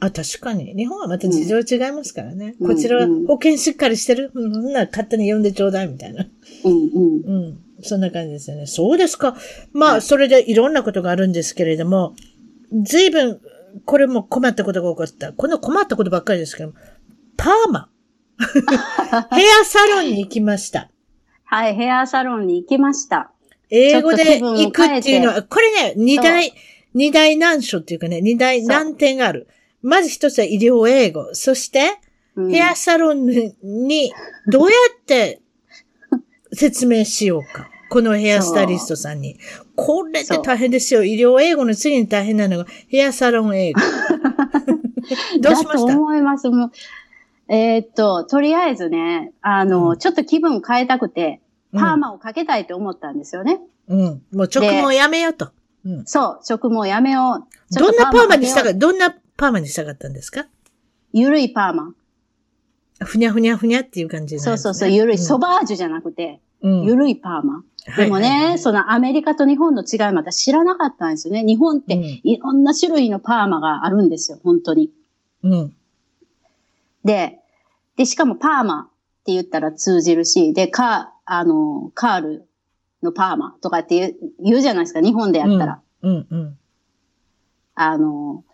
あ、確かに。日本はまた事情違いますからね。
うん
こちらは
うん
保険しっかりしてる？うん、そんな勝手に呼んでちょうだいみたいな。
うん、うん。
うん。そんな感じですよね。そうですか。まあ、それでいろんなことがあるんですけれども、随分、これも困ったことが起こった。この困ったことばっかりですけども、パーマ。ヘアサロンに行きました。
はい、ヘアサロンに行きました。
英語で行くっていうの
変
は、これね、二大、二大難所っていうかね、二大難点がある。まず一つは医療英語。そして、
うん
ヘアサロンにどうやって説明しようか。このヘアスタイリストさんに。これって大変ですよ。医療英語の次に大変なのがヘアサロン英語。どうしま
だと
した
思います。もうえーっと、とりあえずね、あの、
うん
ちょっと気分変えたくて、
うん
パーマをかけたいと思ったんですよね。
うん。もう直毛やめようと。うん。
そう、直毛やめよう。
どんなパーマにしたか、どんなパーマにしたかったんですか？
ゆるいパーマ。
ふにゃふにゃふにゃっていう感じね
そうそうそう、ゆるい、
うん
ソバージュじゃなくて、
うん
ゆるいパーマ。でもね、
はいはいはい
そのアメリカと日本の違いまた知らなかったんですよね。日本って
うん
いろんな種類のパーマがあるんですよ、本当に。
うん。
で、で、しかもパーマって言ったら通じるし、で、カあの、カールのパーマとかって言う言うじゃないですか、日本でやったら。
うんうん。
あの、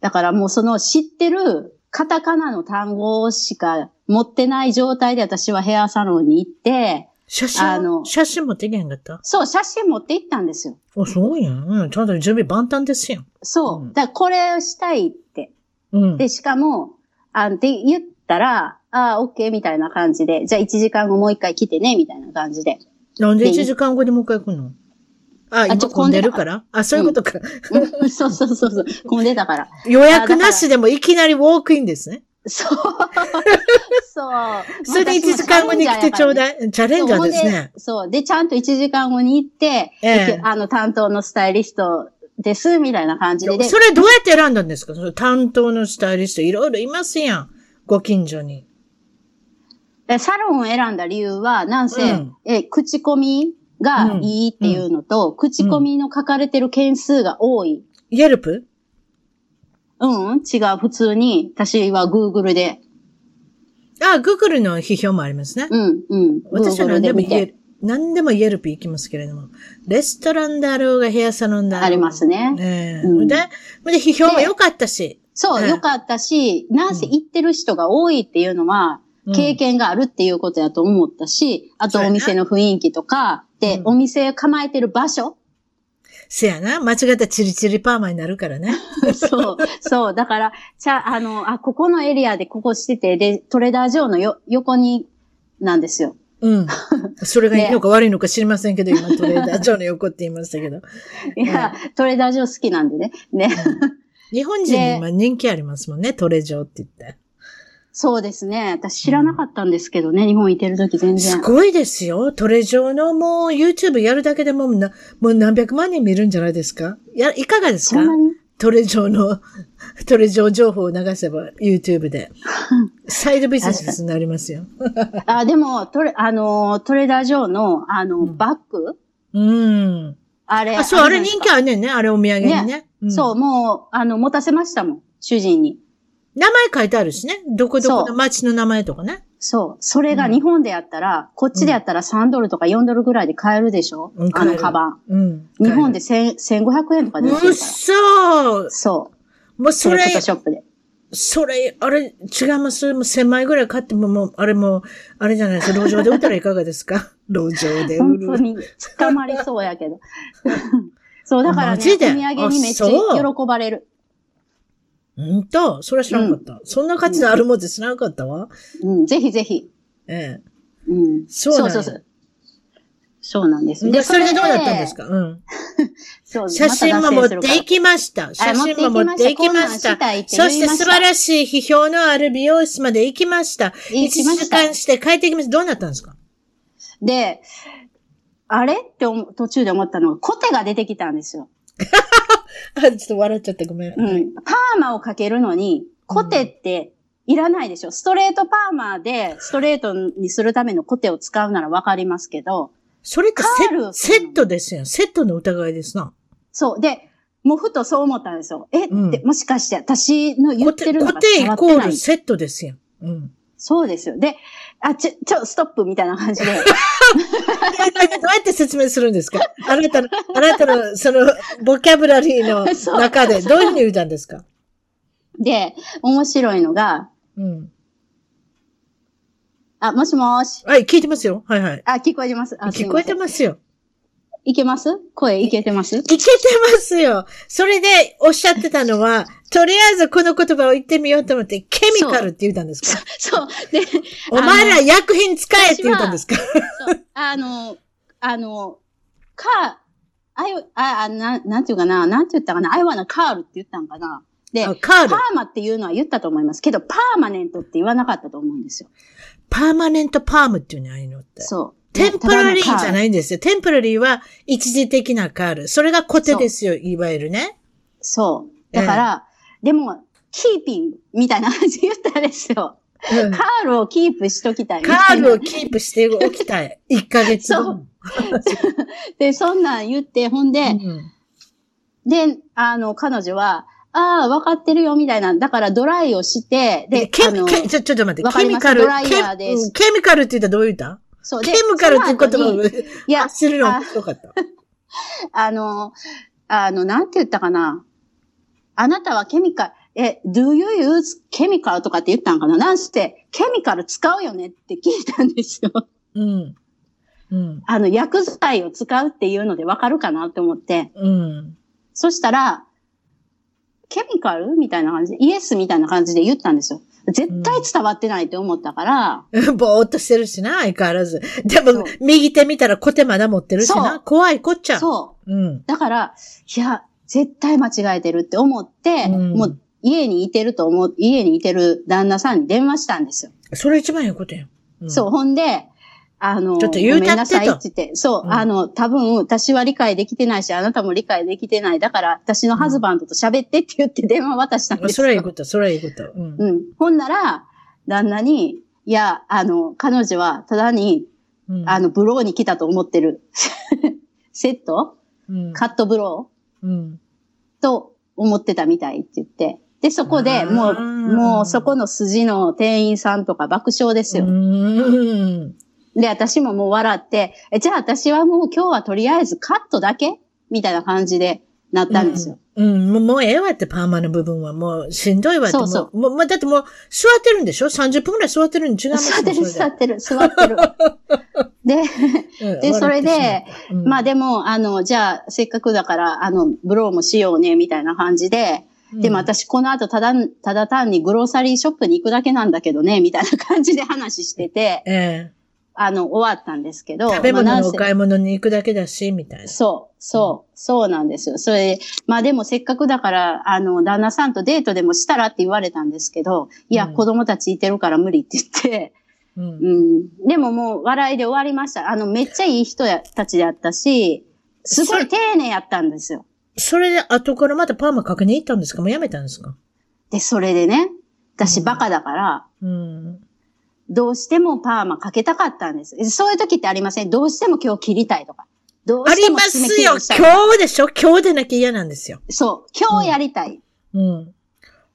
だからもうその知ってるカタカナの単語しか持ってない状態で私はヘアサロンに行って、
写真
あの
写真持っていけへんかった？
そう、写真持って行ったんですよ。
あ、そうやん。うん。ちゃんと準備万端ですよ。
そう。
うん
だからこれをしたいって。
うん。
で、しかも、あって言ったら、ああ、オッケーみたいな感じで、じゃあ1時間後もう一回来てね、みたいな感じで。
なんで
で
1時間後にもう一回来るの？あ、今混んでるから？あ、そういうことか。
うん そうそうそうそう。混んでたから。
予約なしでもいきなりウォークインですね。
そう。そう。
それで1時間後に来てちょう
い。
だい。チャレンジャーですね。
そう。で、ちゃんと1時間後に行って、
ええ
であの、担当のスタイリストです、みたいな感じで。で
それどうやって選んだんですか？その担当のスタイリストいろいろいますやん。ご近所に。
でサロンを選んだ理由は、なんせ、
うん
え、口コミがいいっていうのと、口コミの書かれてる件数が多い。
イェルプ
うん、違う。普通に、私は Google で、
あ、グーグルの批評もありますね。
うん、うん。
私は
Google
何でも
見て
イエル、何でもイェルプ行きますけれども。レストランだろうがヘアサロンだろうが。
ありますね。
ええ
うん
で、で、批評も良かったし。
そう、
うん
よかったし、なんせ行ってる人が多いっていうのは、
うん
経験があるっていうことやと思ったし、あと
そうやな
お店の雰囲気とか、で、
うん
お店構えてる場所。
せやな。間違ったチリチリパーマになるからね。
そう、そう。だから、ちゃ、あの、あ、ここのエリアでここしてて、で、トレーダー上のよ、横に、なんですよ。
うん。それがいいのか悪いのか知りませんけど、今トレーダー上の横って言いましたけど。
いや、トレーダー上好きなんでね。ね。
日本人に今人気ありますもんね、トレジョーって言って。
そうですね。私知らなかったんですけどね、日本いてる時全然。
すごいですよ。トレジョーのもう YouTube やるだけでもうなもう何百万人見るんじゃないですか？や、いかがですか？
そんなに？
トレジョーの、トレジョー情報を流せば YouTube で。サイドビジネスになりますよ。
あ、でも、トレ、あの、トレーダー上の、あの、
うん
バッグ？
うん。
あれ。
あ、そう、あれ人気あんねんね。あれお土産にね。ん
そう、もう、あの、持たせましたもん。主人に。
名前書いてあるしね。どこどこの街の名前とかね。
そう。それが日本でやったら、こっちでやったら3ドルとか4ドルぐらいで買えるでしょ、
うん
あのカバン。
うん。
日本で1000 1500円とかで売って
うっ
るから。
そ
そう。
もうそれ
ショップで。
それ、あれ、違います？もう1000枚ぐらい買っても、もう、あれもう、あれじゃないですか？路上で売ったらいかがですか？路上で売る。
本当に捕まりそうやけど。そう、だからね、お土産にめっちゃ喜ばれる。
うんと、それは知らなかった。そんな価値のあるもんって知らなかったわ。
うん、ぜひぜひ。
ええ。
うん。
そうなんや
そうそうそう。そうなんです。
で、それでどうだったんですか？うん。
そう
写真も持っていきました。写真も持っていきました。そして素晴らしい批評のある美容室まで行きました。1
行きました
時間して帰ってきました。どうなったんですか？
で、あれ？って思途中で思ったのが、コテが出てきたんですよ。
あ、ちょっと笑っちゃった。ごめん。
うん。パーマをかけるのに、コテっていらないでしょ。ストレートパーマで、ストレートにするためのコテを使うならわかりますけど、
それってセセットですよ。セットの疑いですな。
そう。で、もうふとそう思ったんですよ。え、
うん
ってもしかして私の言ってるのが伝わってない？
コール。セットですよ。うん。
そうですよ。で、あ、ちょ、ちょ、ストップみたいな感じで。
どうやって説明するんですか？あなたの、あなたの、その、ボキャブラリーの 中で、どういうふうに言ったんですか？
で、面白いのが、
うん。
あ、もしもーし。
はい、聞いてますよ。はいはい。
あ、聞こえてます。あ
聞こえて
す
ますよ。
いけます？声いけてます？
いけてますよ。それでおっしゃってたのは、とりあえずこの言葉を言ってみようと思って、ケミカルって言ったんですか？
そう。で、
お前ら薬品使えって言ったんですか？
そうあの、あの、か、あゆ、あ、あ、なん、なんていうかな、なんて言ったかな、あいわなカールって言ったんかな？で、
ール
パ。ーマっていうのは言ったと思いますけど、パーマネントって言わなかったと思うんですよ。
パーマネントパームっていうのああいうのって。
そう。
テンポラリーじゃ
い。
ないんですよ。テンポラリーは一時的なカール。それがコテですよ、いわゆるね。
そう。だから、でも、キーピングみたいな感じで言ったんですよ。
うん
カールをキープしときたいみ
カ。ールをキープしておきたい。1ヶ月後。
で、そんなん言って、ほんで、
うん
で、あの、彼女は、ああ、分かってるよ、みたいな。だからドライをして、で、
ケ
あの、
ケちょ、ちょっと待って、ケミカル、
ドライヤーです
ケケミカルって言ったらどう言った？
そう
ケミカルって言葉を
いや、
発するの面白かった。
あの、あの、なんて言ったかな？あなたはケミカル、え、do you use chemical とかって言ったんかな？なんして、ケミカル使うよねって聞いたんですよ。
うん。うん。
あの、薬剤を使うっていうのでわかるかなって思って。
うん。
そしたら、ケミカルみたいな感じ？で、イエスみたいな感じで言ったんですよ。絶対伝わってないって思ったから、
ぼーっとしてるしな、相変わらず。でも右手見たらコテまだ持ってるし
そ
な。
う
怖いこっちゃ。
そう。
うん。
だから、いや、絶対間違えてるって思って、
うん
もう家にいてると思う、家にいてる旦那さんに電話したんですよ。
それ一番いいことやん。ん
そう、。ほんで、あの、
ちょっと言うたってと
ごめんなさいって言って、そう、
うん
あの、多分、私は理解できてないし、あなたも理解できてない。だから、私のハズバンドと喋ってって言って電話渡したんですよ。
それはいいこと、それはいいこと。うん。
うん。ほんなら、旦那に、いや、あの、彼女は、ただに、
うん
あの、ブローに来たと思ってる。セット？
うん
カットブロー？
うん。
と思ってたみたいって言って。で、そこでもう、
うん
もうそこの筋の店員さんとか爆笑ですよ。
うん。
で、私ももう笑って、えじゃあ私はもう今日はとりあえずカットだけ？みたいな感じでなったんですよ。
うん、もうもうええわって、パーマの部分は。もう、しんどいわって。
そうそう
ももう、まあ、だってもう、座ってるんでしょ ?30 分くらい座ってるに違います
座ってる、座
っ
ってる、座ってる。で、
て
でそれで、まあ
で、
でも、あの、じゃあ、せっかくだから、あの、ブローもしようね、みたいな感じで、でも私この後ただ、ただ単にグローサリーショップに行くだけなんだけどね、みたいな感じで話してて、
ええ
あの、終わったんですけど。
食べ物のお買い物に行くだけだし、みたいな。
そう、そう、そうなんですよ。それで、まあでもせっかくだから、あの、旦那さんとデートでもしたらって言われたんですけど、いや、
うん
子供たちいてるから無理って言って、
うん
うん。でももう笑いで終わりました。あの、めっちゃいい人やたちだったし、すごい丁寧やったんですよ。
それで後からまたパーマかけに行ったんですか？もうやめたんですか？
で、それでね、私
うん
バカだから、
うん。
どうしてもパーマかけたかったんです。そういう時ってありませんどうしても今日切りたいとか。どう
あり
しても
ますよ
締め切りをしたい
今日でしょ？今日でなきゃ嫌なんですよ。
そう、今日やりたい。
うん。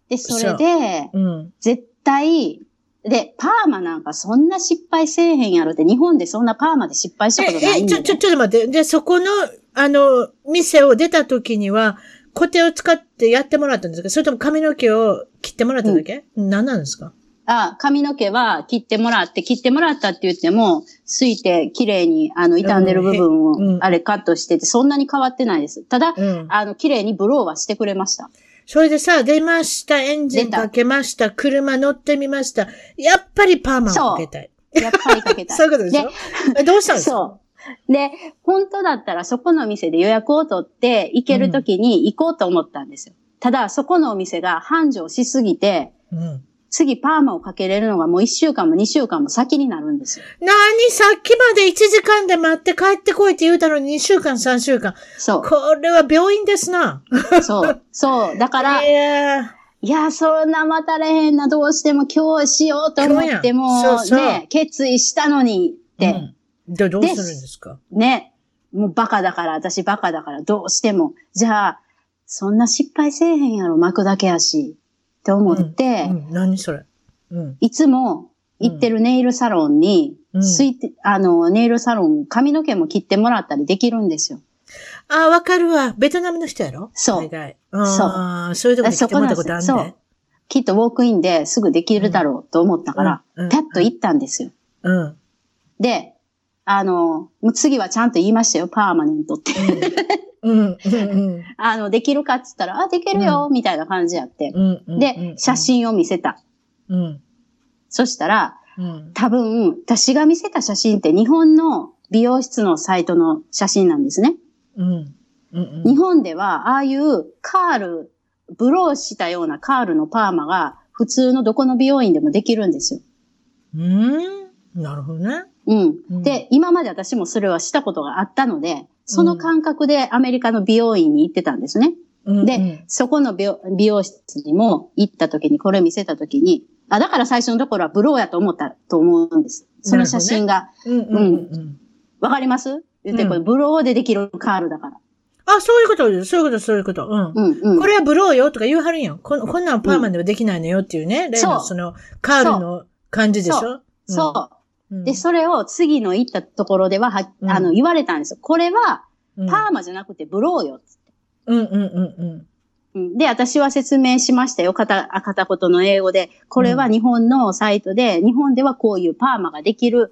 で、それで、
うん。
絶対、で、パーマなんかそんな失敗せえへんやろって、日本でそんなパーマで失敗したことない
え、え、ちょ、ちょ、ちょっと待って。で、そこの、あの、店を出た時には、コテを使ってやってもらったんですか？それとも髪の毛を切ってもらっただけ、何なんですか？
あ、髪の毛は切ってもらって、切ってもらったって言っても、すいて綺麗に、あの、傷んでる部分
うん
を、あれカットしてて、そんなに変わってないです。ただ、
うん。
あの、綺麗にブローはしてくれました。
それでさ、出ました、エンジンかけました、車乗ってみました。やっぱりパーマをかけたい。
やっぱりかけたい。
そういうことでしょ？えどうしたんですか？
そう。で、本当だったらそこの店で予約を取って行けるときに行こうと思ったんですよ。ただ、そこのお店が繁盛しすぎて、
うん。
次パーマをかけれるのがもう1週間も2週間も先になるんですよ。
なにさっきまで1時間で待って帰ってこいって言うたのに2週間3週間。
そう。
これは病院ですな。
そう。そう。だから、
いや
いや、そんな待たれへんな、どうしても今日しようと思っても、
そうそう
ね、決意したのにって、
うんで、どうするんですか？
ね、もうバカだから、私バカだから、どうしても、じゃあ、そんな失敗せえへんやろ、巻くだけやし、って思って、
うん、何それ？うん。
いつも行ってるネイルサロンに、
うん
すいて、あの、ネイルサロン、髪の毛も切ってもらったりできるんですよ。
ああ、わかるわ。ベトナムの人やろ？
そう
海外。ああ、そういうとこに来てもらったことあん
そう
ね。。
きっとウォークインですぐできるだろうと思ったから、
うんうん
パッと行ったんですよ。
うん。
で、あの、もう次はちゃんと言いましたよ、パーマネントって。
うん。うん。うん。
あの、できるかっつったら、あ、できるよ、みたいな感じやって。
うん。うん。
で、写。真を見せた。
うん。
そしたら、
うん。
多分、私が見せた写真って日本の美容室のサイトの写真なんですね。
うん。うん。
日本では、ああいうカール、ブローしたようなカールのパーマが、普通のどこの美容院でもできるんですよ。
うん。なるほどね。
うん。
うん
で、今まで私もそれはしたことがあったので、その感覚でアメリカの美容院に行ってたんですね。
うん。
で、そこの美容美容室にも行った時に、これ見せた時に、あ、だから最初のところはブローやと思ったと思うんです。その写真が。
うん。うん。うん。
わかります？言って、
うん
これブローでできるカールだから。
あ、そういうことです。そういうこと、そういうこと。うん。
うんうん。
これはブローよとか言うはるんやん。ここんなんパーマンではできないのよっていうね。例の
そう
その、カールの感じでしょ？
そう。
うん。
で、それを次の行ったところでは、は、
うん
あの、言われたんですよ。これは、
うん、
パーマじゃなくてブローよ。
うんうんうん
うんで、私は説明しましたよ。片、あ片言の英語で。これは日本のサイトで、日本ではこういうパーマができる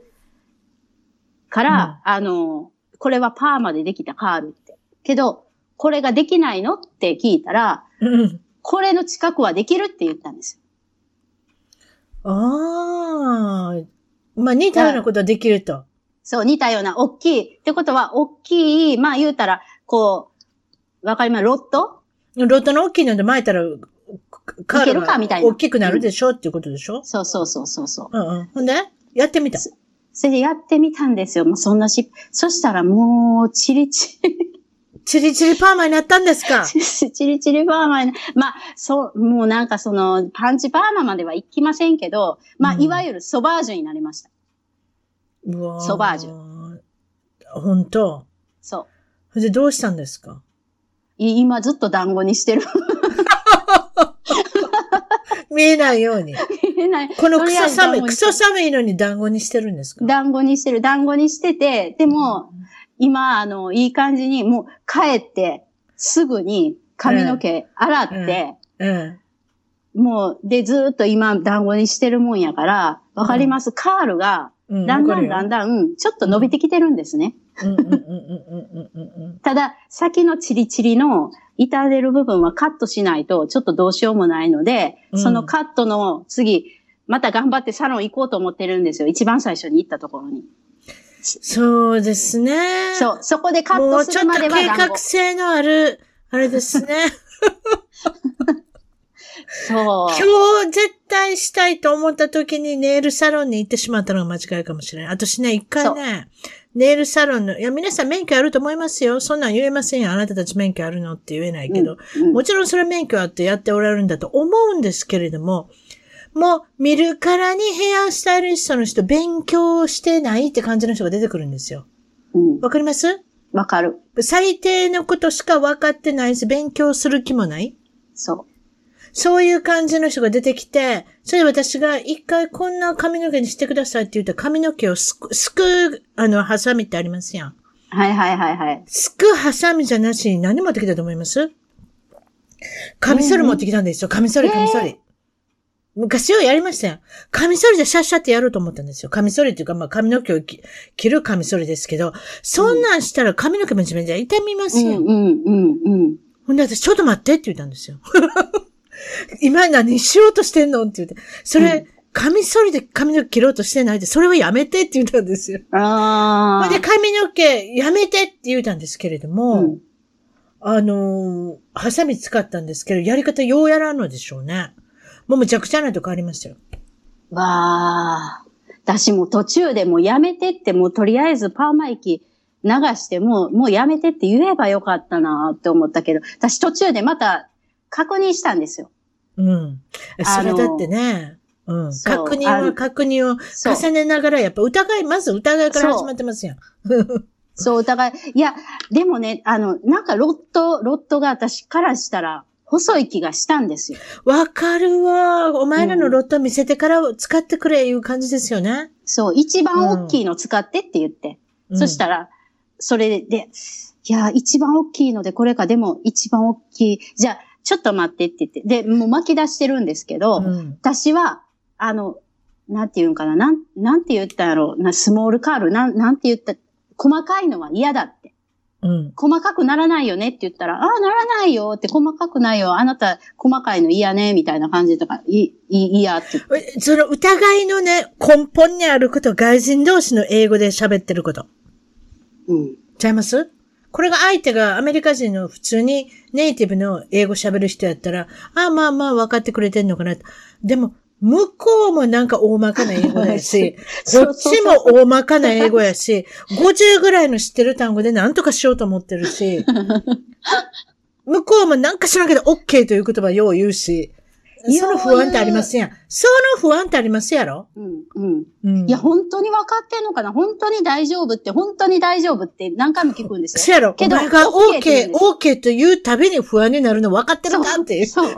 から、あの、これはパーマでできたカールって。けど、これができないのって聞いたら、
うん。うん。
これの近くはできるって言ったんです
ああ。まあ似たようなことはできると。
そう、似たような、大きい。ってことは、大きい、まあ言うたら、こう、わかります？ロット？
ロットの大きいので巻いたら、カールが大きくなるでしょ、っていうことでしょ？
そうそうそうそうそう。
うんうん。ほんでやってみた。
それでやってみたんですよ。もうそんなし、そしたらもう、チリチリ。
チリチリパーマになったんですか？
チリチリパーマに、まあ、そう、もうなんかその、パンチパーマまでは行きませんけど、まあ、
うん
いわゆるソバージュになりました。
うわ
ソバージ
ュ。本当？
そう。
でどうしたんですか？
い今ずっと団子にしてる。
見えないように。
見えない
このクソ寒い、クソ寒いのに団子にしてるんですか？
団子にしてる。団子にしてて、でも、今、あの、いい感じに、もう、帰って、すぐに髪の毛洗って、
うん。
もう、で、ずーっと今、団子にしてるもんやから、わかります、カールが、
うん。
だんだんだんだん、ちょっと伸びてきてるんですね。ただ、先のチリチリの傷出る部分はカットしないと、ちょっとどうしようもないので、
うん
そのカットの次、また頑張ってサロン行こうと思ってるんですよ。一番最初に行ったところに。
そうですね。
そう、そこでカッ
も
トするま
うちょっと計画。性のある、あれですね。
そう。
今日絶対したいと思った時にネイルサロンに行ってしまったのが間違いかもしれない。私ね、一回ね、ネイルサロンの、いや、皆さん免許あると思いますよ。そんなん言えませんよ。あなたたち免許あるのって言えないけど。
うん
もちろんそれ免許あってやっておられるんだと思うんですけれども、もう見るからにヘアスタイリストの人勉強してないって感じの人が出てくるんですよ。
うん。
わかります？
わかる。
最低のことしか分かってないし、勉強する気もない
そ
そういう感じの人が出てきて、それで私が一回こんな髪の毛にしてくださいって言ったら髪の毛をすく、すく、あの、ハサミってありますやん。
う。はいはいはいはい。
すくハサミじゃなしに何持ってきたと思います？カミソリ持ってきたんですよ。カミソリ、カミソリ。昔はやりましたよ。カミソリでシャッシャってやろうと思ったんですよ。カミソリっていうか、まあ髪の毛をき切るカミソリですけど、そんなんしたら髪の毛めちゃめちゃ痛みますよ。
うんうんうんうん。
ほんで私、ちょっと待ってって言ったんですよ。今何しようとしてんの？って言って。それ、カミソリで髪の毛切ろうとしてないで、それはやめてって言ったんですよ。
ああ。
で、髪の毛やめてって言ったんですけれども、
うん
あのーハサミ使ったんですけど、やり方ようやらんのでしょうね。もうむちゃくちゃなとこありましたよ。
わあ。私も途中でもうやめてって、もうとりあえずパーマ液流して、もう、もうやめてって言えばよかったなって思ったけど、私途中でまた確認したんですよ。
うん。それだってね、うん。確認は確認を。重ねながら、やっぱ疑い、まず疑いから始まってますやん。
そう、お互い。いや、でもね、あの、なんかロット、ロットが私からしたら、細い気がしたんですよ。
わかるわ。お前らのロット見せてから使ってくれいう感じですよね。
そう、一番大きいの使ってって言って。
うん
そしたら、それで、いや、一番大きいのでこれか、でも一番大きい。じゃあ、ちょっと待ってって言って。で、もう巻き出してるんですけど、
うん
私は、あの、なんて言うんかな、なん、なんて言ったんやろな、スモールカール、なん、なんて言った、細かいのは嫌だって。
うん。
細かくならないよねって言ったら、ああ、ならないよって、細かくないよ。あなた、細かいの嫌ね、みたいな感じとか、い、い、嫌って
その疑いのね、根本にあること、外人同士の英語で喋ってること。
うん。
ちゃいます？これが相手がアメリカ人の普通にネイティブの英語喋る人やったら、ああまあまあ分かってくれてんのかなと。でも、向こうもなんか大まかな英語やし、こっちも大まかな英語やし、50ぐらいの知ってる単語で何とかしようと思ってるし、向こうもなんか知らんけど OK という言葉よう言うし、その不安ってありますやん。その不安ってありますやろ？
うん、うん。
うん。
いや、本当に分かってんのかな？本当に大丈夫って、本当に大丈夫って何回も聞くんですよ。
そやろお
けど
前が
OK
OK というたびに不安になるの分かってるかっていう。
そう。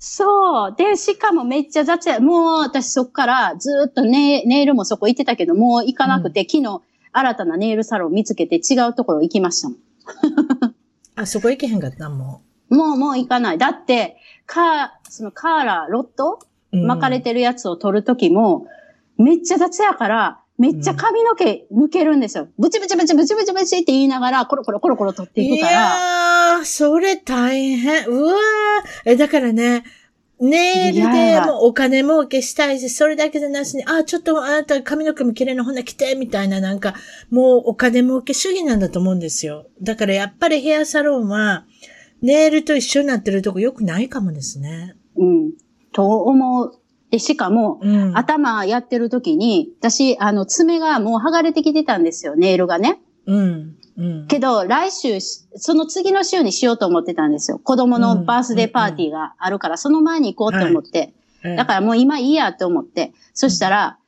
そう。で、しかもめっちゃ雑や。もう私そっからずっとネネイルもそこ行ってたけど、もう行かなくて、昨日新たなネイルサロン見つけて違うところ行きましたもん。
あ、そこ行けへんかった？も
もう、もう行かない。だって、カー、そのカーラー、ロット？
う。うん
巻かれてるやつを取るときも、めっちゃ雑やから、めっちゃ髪の毛抜けるんですよ。ブチブチブチブチブチブチって言いながら、コロコロコロコロ取ってい
い
くから。
やー、それ大変。うわー。え、だからね、ネイルでもうお金儲けしたいし、それだけでなしに、あ、ちょっとあなた髪の毛も綺麗なほんな来て、みたいななんか、もうお金儲け主義なんだと思うんですよ。だからやっぱりヘアサロンは、ネイルと一緒になってるとこ良くないかもですね。
うん。と思う。で、しかも、
うん。
頭やってる時に、私、あの、爪がもう剥がれてきてたんですよ、ネイルがね。
うん。うん。
けど、来週し、その次の週にしようと思ってたんですよ。子供のバースデーパーティーがあるから、その前に行こうと思って。だからもう今いいやって思って。そしたら、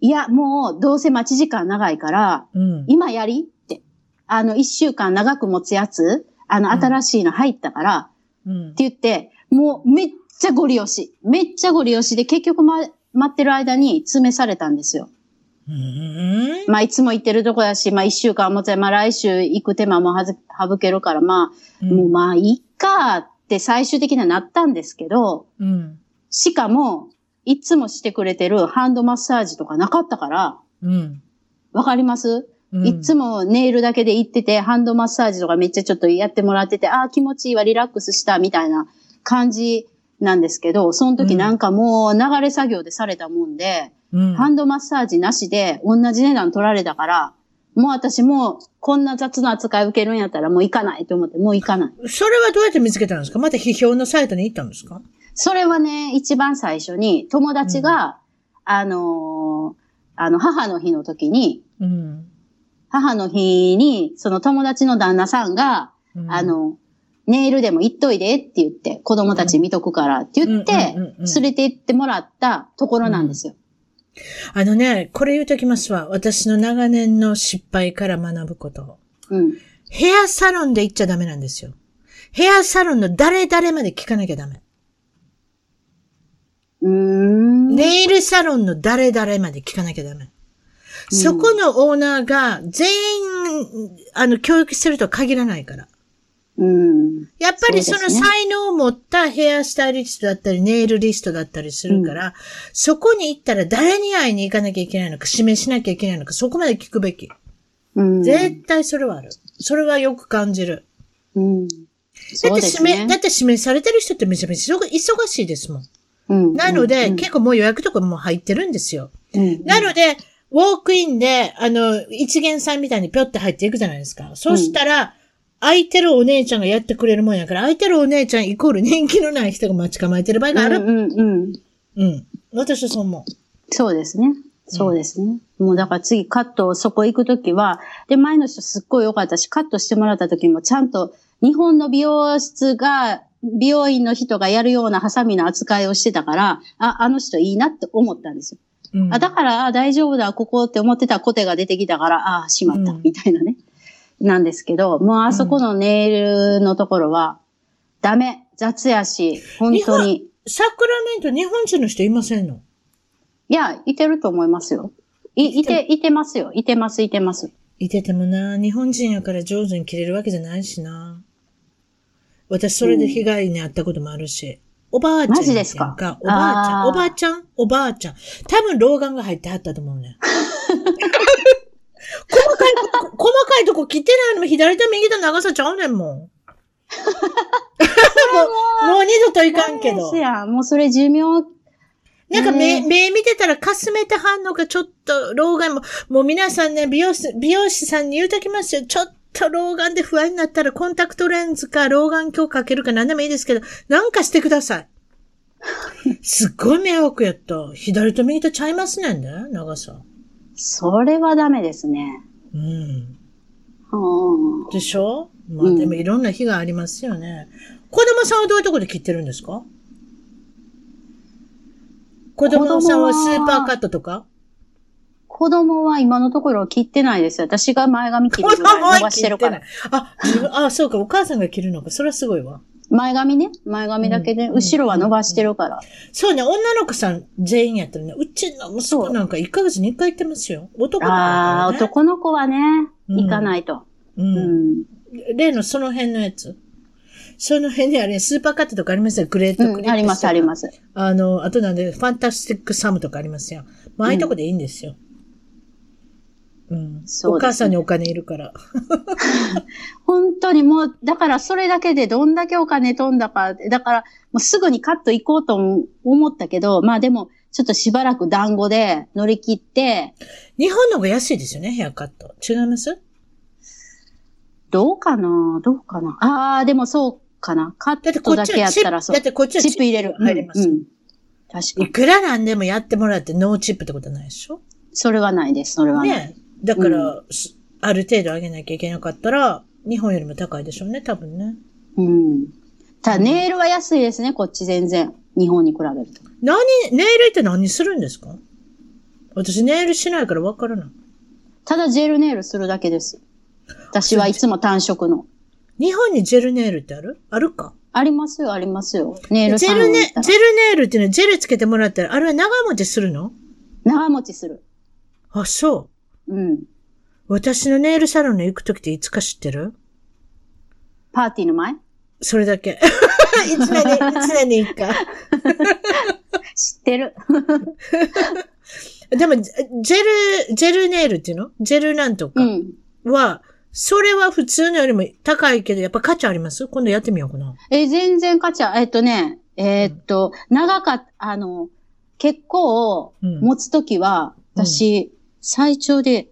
いや、もうどうせ待ち時間長いから、
うん。
今やりって。あの、一週間長く持つやつ、あの、
うん
新しいの入ったから、
うん
って言って、もうめっちゃゴリ押し。めっちゃゴリ押しで結局、ま、待ってる間に詰めされたんですよ。
うん。
まあ、いつも行ってるとこやし、まあ、一週間もつれ、まあ、来週行く手間もはず省けるから、まあ、もうまあ、いっかって最終的にはなったんですけど、
うん。
しかも、いつもしてくれてるハンドマッサージとかなかったから、
うん。
わかります、
うん
いつもネイルだけで行ってて、ハンドマッサージとかめっちゃちょっとやってもらってて、ああ、気持ちいいわ、リラックスした、みたいな感じなんですけど、その時なんかもう流れ作業でされたもんで、
うん。
ハンドマッサージなしで同じ値段取られたから、もう私もうこんな雑な扱い受けるんやったらもう行かないと思って、もう行かない。
それはどうやって見つけたんですか？また批評のサイトに行ったんですか？
それはね、一番最初に友達が、あのーあの、母の日の時に、
うん。
母の日に、その友達の旦那さんが、
うん
あ、の、ネイルでも行っといでって言って、子供たち見とくからって言って連れて行ってもらったところなんですよ。
あのね、これ言うときますわ。私の長年の失敗から学ぶこと。
うん。
ヘアサロンで行っちゃダメなんですよ。ヘアサロンの誰々まで聞かなきゃダメ。
うーん。
ネイルサロンの誰々まで聞かなきゃダメ。そこのオーナーが全員、あの、教育してるとは限らないから。
うん。
やっぱりその才能を持ったヘアスタイリストだったり、ネイルリストだったりするから、そこに行ったら誰に会いに行かなきゃいけないのか、指名しなきゃいけないのか、そこまで聞くべき。
うん。
絶対それはある。それはよく感じる。
うん。
だって指名、だ。って指名されてる人ってめちゃめちゃ忙忙しいですもん。
うん
なので、
うん
結構もう予約とかも入ってるんですよ。
うん
なので、ウォークインで、あの、一元さんみたいにぴょって入っていくじゃないですか。そしたら、空いてるお姉ちゃんがやってくれるもんやから、空いてるお姉ちゃんイコール人気のない人が待ち構えてる場合がある。
うんうんうん。
うん。私はそう思
そうですね。そうですね。もうだから次カット、そこ行くときは、で、前の人すっごい良かったし、カットしてもらった時もちゃんと日本の美容室が、美容院の人がやるようなハサミの扱いをしてたから、あ、あの人いいなって思ったんですよ。
う。うん、
あ、だから、あ大丈夫だ、ここって思ってたコテが出てきたから、あ、しまった、
うん
みたいなね。なんですけど、もうあそこのネイルのところは、ダメ、雑やし、本当に。
サクラメント日本人の人いませんの？
いや、いてると思いますよ。い、いて、いてますよ。いてます、いてます。
いててもな、日本人やから上手に切れるわけじゃないしな。私それで被害に遭ったこともあるし。おばあちゃん。
マジですか？
おばあちゃん。おばあちゃん？おばあちゃん。多分老眼が入ってはったと思うね。細かい、こ細かいとこ切ってないのも左と右と長さちゃうねんもん。もう、もう二度といかんけど。
や、もうそれ寿命、
なんか目、
ね
目見てたらかすめてはんのか、ちょっと老眼も、もう皆さんね、美容師、美容師さんに言うときますよ。ちょっと老眼で不安になったらコンタクトレンズか老眼鏡かけるか何でもいいですけど、なんかしてください。すっごい迷惑やった。左と右とちゃいますねんね、長さ。
それはダメですね。
うん。
うん
でしょ？まあ
うん
でもいろんな日がありますよね。子供さんはどういうところで切ってるんですか？子供さんはスーパーカットとか？
子供は今のところ切ってないです。私が前髪切るぐらい伸ばしてるから。
あ、あ、そうか、お母さんが切るのか。それはすごいわ。
前髪ね。前髪だけで、
うん
後ろは伸ばしてるから。
そうね、女の子さん全員やったらね、うちの息子なんか1ヶ月に1回行ってますよ。男の子
ああ、
だからね。
男の子はね、
うん
行かないと。
う。
うんん。
例のその辺のやつ。その辺にあれ、スーパーカットとかありますよ。グレートクリップスとか、
うんあります、あります。
あの、あとなんで、ファンタスティックサムとかありますよ。まあ、ああいうとこでいいんですよ。うん。お母さんにお金いるから。
本当にもう、だからそれだけでどんだけお金飛んだか、だからもうすぐにカット行こうと思ったけど、まあでも、ちょっとしばらく団子で乗り切って、
日本の方が安いですよね、ヘアカット。違います？
どうかな？どうかな？ああ、でもそうかな。カ
だってこっ
ットだけやったらそう
だっ。てこっちは
チップ入れる。
入ります。
うんうん確かに。
いくらなんでもやってもらってノーチップってことないでしょ？
それはないです。それはない。
ねだから、すある程度上げなきゃいけなかったら、日本よりも高いでしょうね、多分ね。
うん。ただ、ネイルは安いですね、こっち全然。日本に比べると。
何、ネイルって何するんですか？私ネイルしないからわからない。
ただ、ジェルネイルするだけです。私はいつも単色の。
日本にジェルネイルってある？あるか？
ありますよ、ありますよ。ネイル
ジェルネ、ジェルネイルっていうのはジェルつけてもらったら、あれは長持ちするの？
長持ちする。
あ、そう。
うん。
私のネイルサロンに行くときっていつか知ってる？
パーティーの前？
それだけ。一年に、一年に一回。
知ってる。
でも、ジジェル、ジェルネイルっていうの？ジェルなんとか
うん。
は、それは普通のよりも高いけど、やっぱ価値あります？今度やってみようかな。
え、全然価値は、えっとね、えーっと、長かった、あの、結構
うん
持つときは、私、最長で、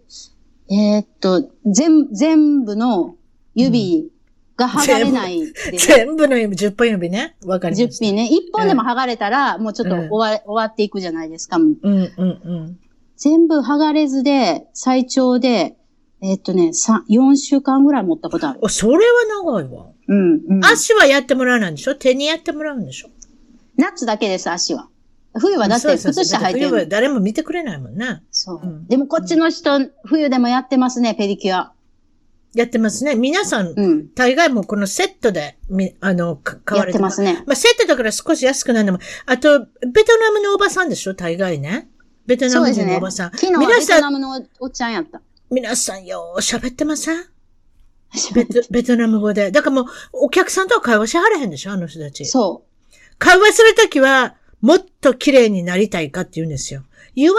えーっと、全、全部の指が剥がれないで、
全部の指、10本指ね。わかりま
10
した。
品ね。1本でも剥がれたら、もうちょっと
うん
終わ,、終わっていくじゃないですか。もう
うん、うん、うん。
全部剥がれずで、最長で、えーっとね、3、4週間ぐらい持ったことある。
あ、それは長いわ。
うん、うん。
足はやってもらわないんでしょ？手にやってもらうんでしょ？
夏だけです、足は。冬はだって靴下履いてる。
冬は誰も見てくれないもんね。
そう、
うん
でもこっちの人、冬でもやってますね、ペディキュア。
やってますね。皆さん、
うん。
大概もうこのセットで、み、あの、か買われて
てますね。
まあ、セットだから少し安くなるのも。あと、ベトナムのおばさんでしょ？大概ね。ベトナム。人のおばさん。
昨日はベトナムのおっちゃんやった。
皆さんよー喋ってません？ベト、ベトナム語で。だからもう、お客さんとは会話しはれへんでしょ？あの人たち。
そ
会話するときは、もっと綺麗になりたいかって言うんですよ。You wanna,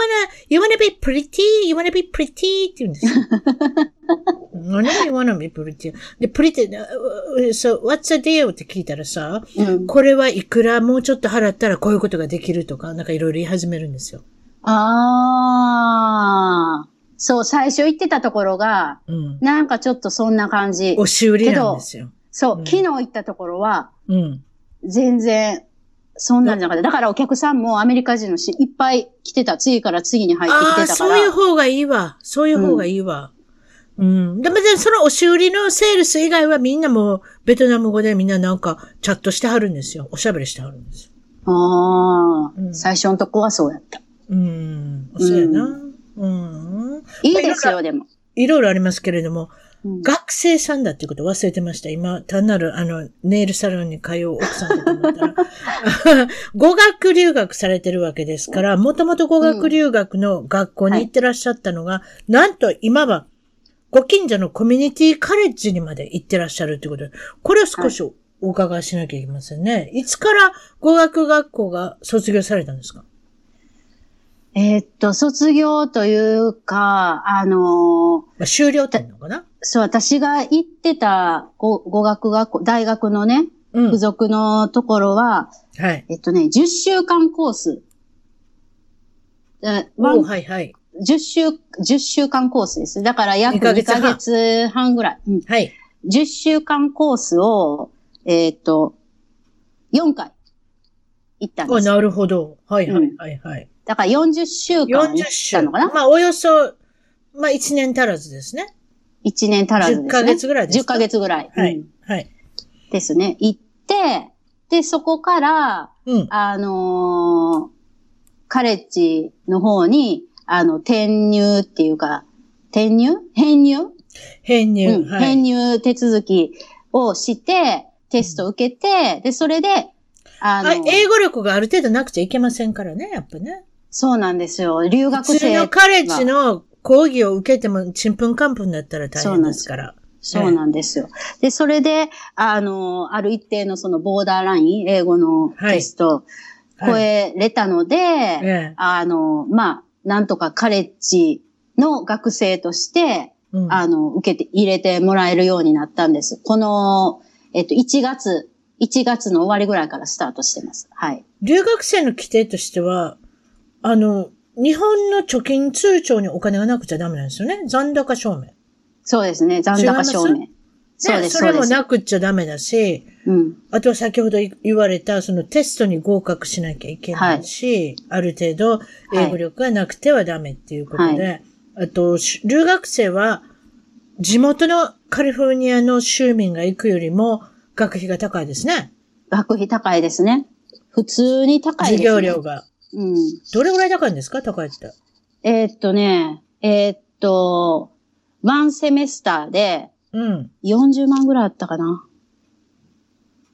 you wanna be pretty? You wanna be pretty? って言うんですよ。何 you wanna be pretty? で、pretty, uh, so what's the deal? って聞いたらさ、
う。うん。
これはいくらもうちょっと払ったらこういうことができるとか、なんかいろいろ言い始めるんですよ。
ああ。そう、最初言ってたところが、
うん。
なんかちょっとそんな感じ。
押し売りなんですよ。
そう、
うん
昨日行ったところは、
うん。
全然、そんなんじゃなかった。だからお客さんもアメリカ人のし、いっぱい来てた。次から次に入ってきてたか
そういう
ら。
方がいいわ。そういう方がいいわ。うん。でも、でその押し売りのセールス以外はみんなもうベトナム語でみんななんかチャットしてはるんですよ。おしゃべりしてはるんですよ。
ああ、
うん
最初のとこはそうやった。
うん。そうやな。うん。
いいですよ、でも。
いろいろありますけれども、
うん。
学生さんだっていうことを忘れてました。今、単なる、あの、ネイルサロンに通う奥さんだと思ったら、語学留学されてるわけですから、もともと語学留学の学校に行ってらっしゃったのが、なんと今は、ご近所のコミュニティカレッジにまで行ってらっしゃるということ。で、これを少しお伺いしなきゃいけませんね。いつから語学学校が卒業されたんですか？
えーっと、卒業というか、あのー
まあ、終了っていうのかな？
そう、私が行ってた語語学学校、大学のね、
うん
付。属のところは、
はい。
えっとね、10週間コース。え
はいはい。
10週、10週間コースです。だから約
二ヶ
2ヶ
月半
ぐらい。うん、
はい。
10週間コースを、えーっと、4回行ったんで
あ、
す。
なるほど。はいはいはいはい。
だから40週間
40
行っ
週。
たのかな？
まあ、およそ、まあ、1年足らずですね。
?1 年足らずですね。
10ヶ月ぐらいです
10
か
ヶ月ぐらい。
はい
うん。
はい。
ですね。行って、で、そこから、
うん。
あのーカレッジの方に、あの、転入っていうか、転入？編入、
編入。
うん
はい。
編入手続きをして、テスト受けて、で、それで、あの
あ、英語力がある程度なくちゃいけませんからね、やっぱね。
そうなんですよ。留学
普通
生。
のカレッジの講義を受けても、ちんぷんかんぷんだったら大変ですから。
そうなんですよ。で、それで、あの、ある一定のそのボーダーライン、英語のテスト、
はい
超えれたので、
ええ
あの、まあ、なんとかカレッジの学生として、
うん
あの、受けて、入れてもらえるようになったんです。この、えっと、1月、1月の終わりぐらいからスタートしてます。はい。
留学生の規定としては、あの、日本の貯金通帳にお金がなくちゃダメなんですよね。残高証明。
そうですね。残高証明。そうです、
ねそれも。なくっちゃダメだし、
うん。
あとは先ほど言われた、そのテストに合格しなきゃいけないし、ある程度英語力がなくてはダメっていうことで、あと、し留学生は地元のカリフォルニアの州民が行くよりも学費が高いですね。
学費高いですね。普通に高いです、
授
ね。
業料が。
うん。
どれぐらい高いんですか？高いって。
えーっとね、えーっと、ワンセメスターで
うん。
40万ぐらいあったかな。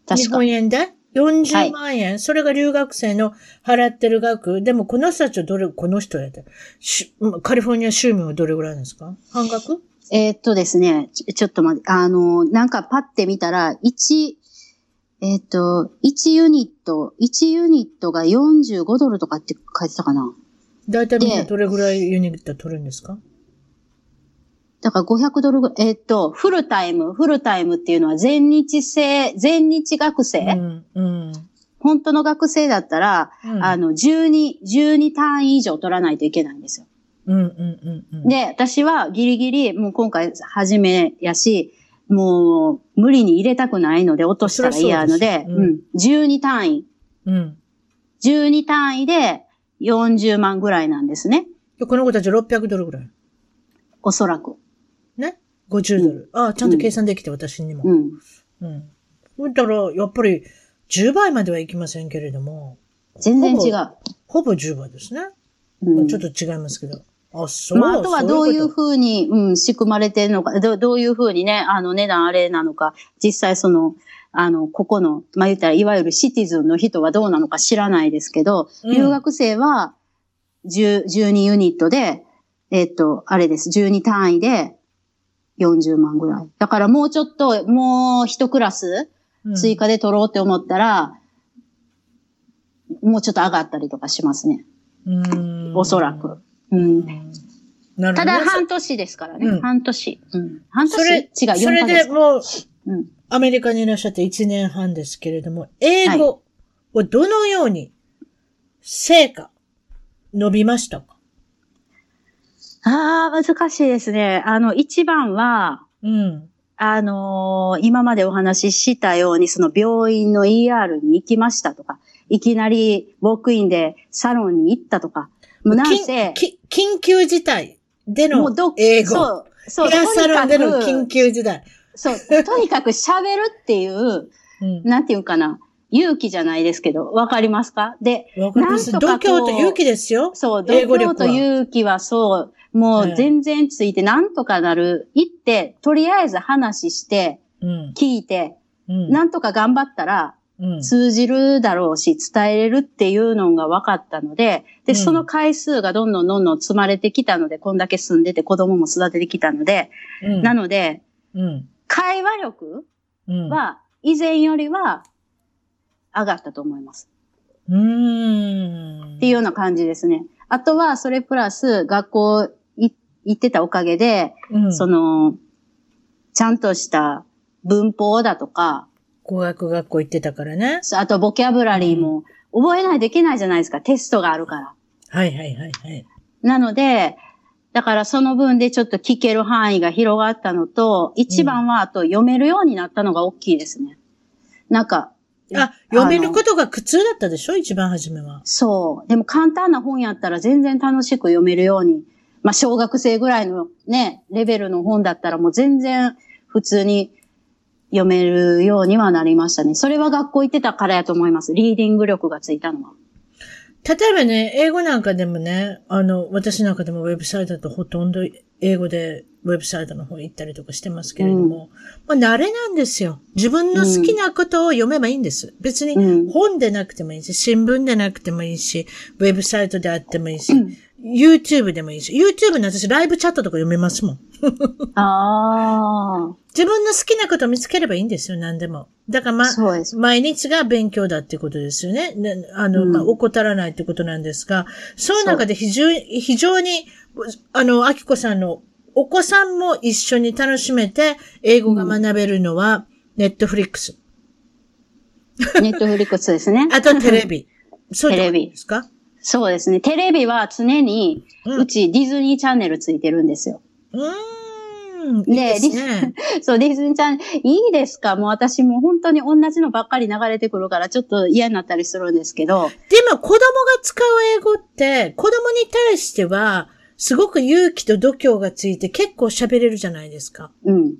確か
日本。円で？40万円、それが留学生の払ってる額。でもこの人たちはどれ、この人やって、しカリフォルニア州民はどれぐらいなんですか？半額？
えーっとですね、ちょちょっと待って、あの、なんかパッて見たら、1、えーっと、1ユニット、1ユニットが45ドルとかって書いてたかな？
だいたいみんな
で
どれぐらいユニット取るんですか？
だから500ドルぐらい、えーっと、フルタイム、フルタイムっていうのは全日制、全日学生、
うん、うん。
本当の学生だったら、
うん
あの、12、12単位以上取らないといけないんですよ。
うん、うん、うん。うん、
で、私はギリギリ、もう今回初めやし、もう無理に入れたくないので落としたら嫌なので、
そりゃそう
うん、12単位。
うん。
12単位で40万ぐらいなんですね。
でこの子たち600ドルぐらい。
おそらく。
ね ?50 ドル。ああ、ちゃんと計算できて、私にも。
うん。
うん。だから、やっぱり、10倍まではいきませんけれども、
全然違う。
ほぼ10倍ですね。
うん
ちょっと違いますけど。あ、そう。
まあ、あとはどういう
そ
ふうに、うん、仕組まれてるのか、どどういうふうにね、あの、値段あれなのか、実際その、あの、ここの、まあ、言ったら、いわゆるシティズンの人はどうなのか知らないですけど、
うん
留学生は、10 12ユニットで、えっと、あれです、12単位で40万ぐらい。だからもうちょっと、もう一クラス
うん
追加で取ろうって思ったら、もうちょっと上がったりとかしますね。
うん
おそらく。うん。
なるほどね。
ただ半年ですからね。
うん
半年。うん。半年
それ、
違う、4
それ。でもう、
うん。
アメリカにいらっしゃって1年半ですけれども、英語をどのように、成果、伸びましたか？
ああ、難しいですね。あの、一番は、
うん。
あのー今までお話ししたように、その病院の ER に行きましたとか、いきなりウォークインでサロンに行ったとか、もうなんせ、
緊急事態での英語。
そう、そう、
ヘアサロンでの緊
く、
急事態。
そう、とにかく喋るっていう、
うん。
なんていうかな、勇気じゃないですけど、わかりますか？で、
わか。
なんとか
度胸と勇気ですよ。
そう、度胸と勇気はそう、もう全然ついてなんとかなる。行って、とりあえず話して、
うん。
聞いて、
うん。
なんとか頑張ったら
うん。
通じるだろうし、伝えれるっていうのが分かったので、で、
うん
その回数がどんどんどんどん積まれてきたので、こんだけ住んでて子供も育ててきたので、
うん
なので、
うん。
会話力
うん。
は以前よりは上がったと思います。
うーん。
っていうような感じですね。あとは、それプラス、学校い行ってたおかげで、
うん、
その、ちゃんとした文法だとか、
語学学校行ってたからね。
あとボキャブラリーも覚えないといけないじゃないですか。テストがあるから。
はいはいはいはい。
なので、だからその分でちょっと聞ける範囲が広がったのと、一番はあと読めるようになったのが大きいですね。なんか、
あ、読めることが苦痛だったでしょ？一番初めは。
そう。でも簡単な本やったら全然楽しく読めるように。まあ小学生ぐらいのね、レベルの本だったらもう全然普通に読めるようにはなりましたね。それは学校行ってたからやと思います。リーディング力がついたのは。
例えばね、英語なんかでもね、あの、私なんかでもウェブサイトだとほとんど英語でウェブサイトの方行ったりとかしてますけれども、まあ慣れなんですよ。自分の好きなことを読めばいいんです。別に
うん
本でなくてもいいし、新聞でなくてもいいし、ウェブサイトであってもいいし、
うん
YouTube でもいいし、YouTube の私ライブチャットとか読めますもん。
あ
自分の好きなことを見つければいいんですよ、何でも。だからま。毎日が勉強だってことですよね。ねあの、
うん
まあ、怠らないってことなんですが、その中で非常に、非常に、あの、アキコさんのお子さんも一緒に楽しめて、英語が学べるのは、ネットフリックス。
ネットフリックスですね。
あとテレビ。そうですか？
そうですね。テレビは常に、
うん
うちディズニーチャンネルついてるんですよ。
うーん。
ね
いいですね。
そう、ディズニーチャンネル、いいですか？もう私もう本当に同じのばっかり流れてくるからちょっと嫌になったりするんですけど、
でも子供が使う英語って、子供に対しては、すごく勇気と度胸がついて結構喋れるじゃないですか。
うん。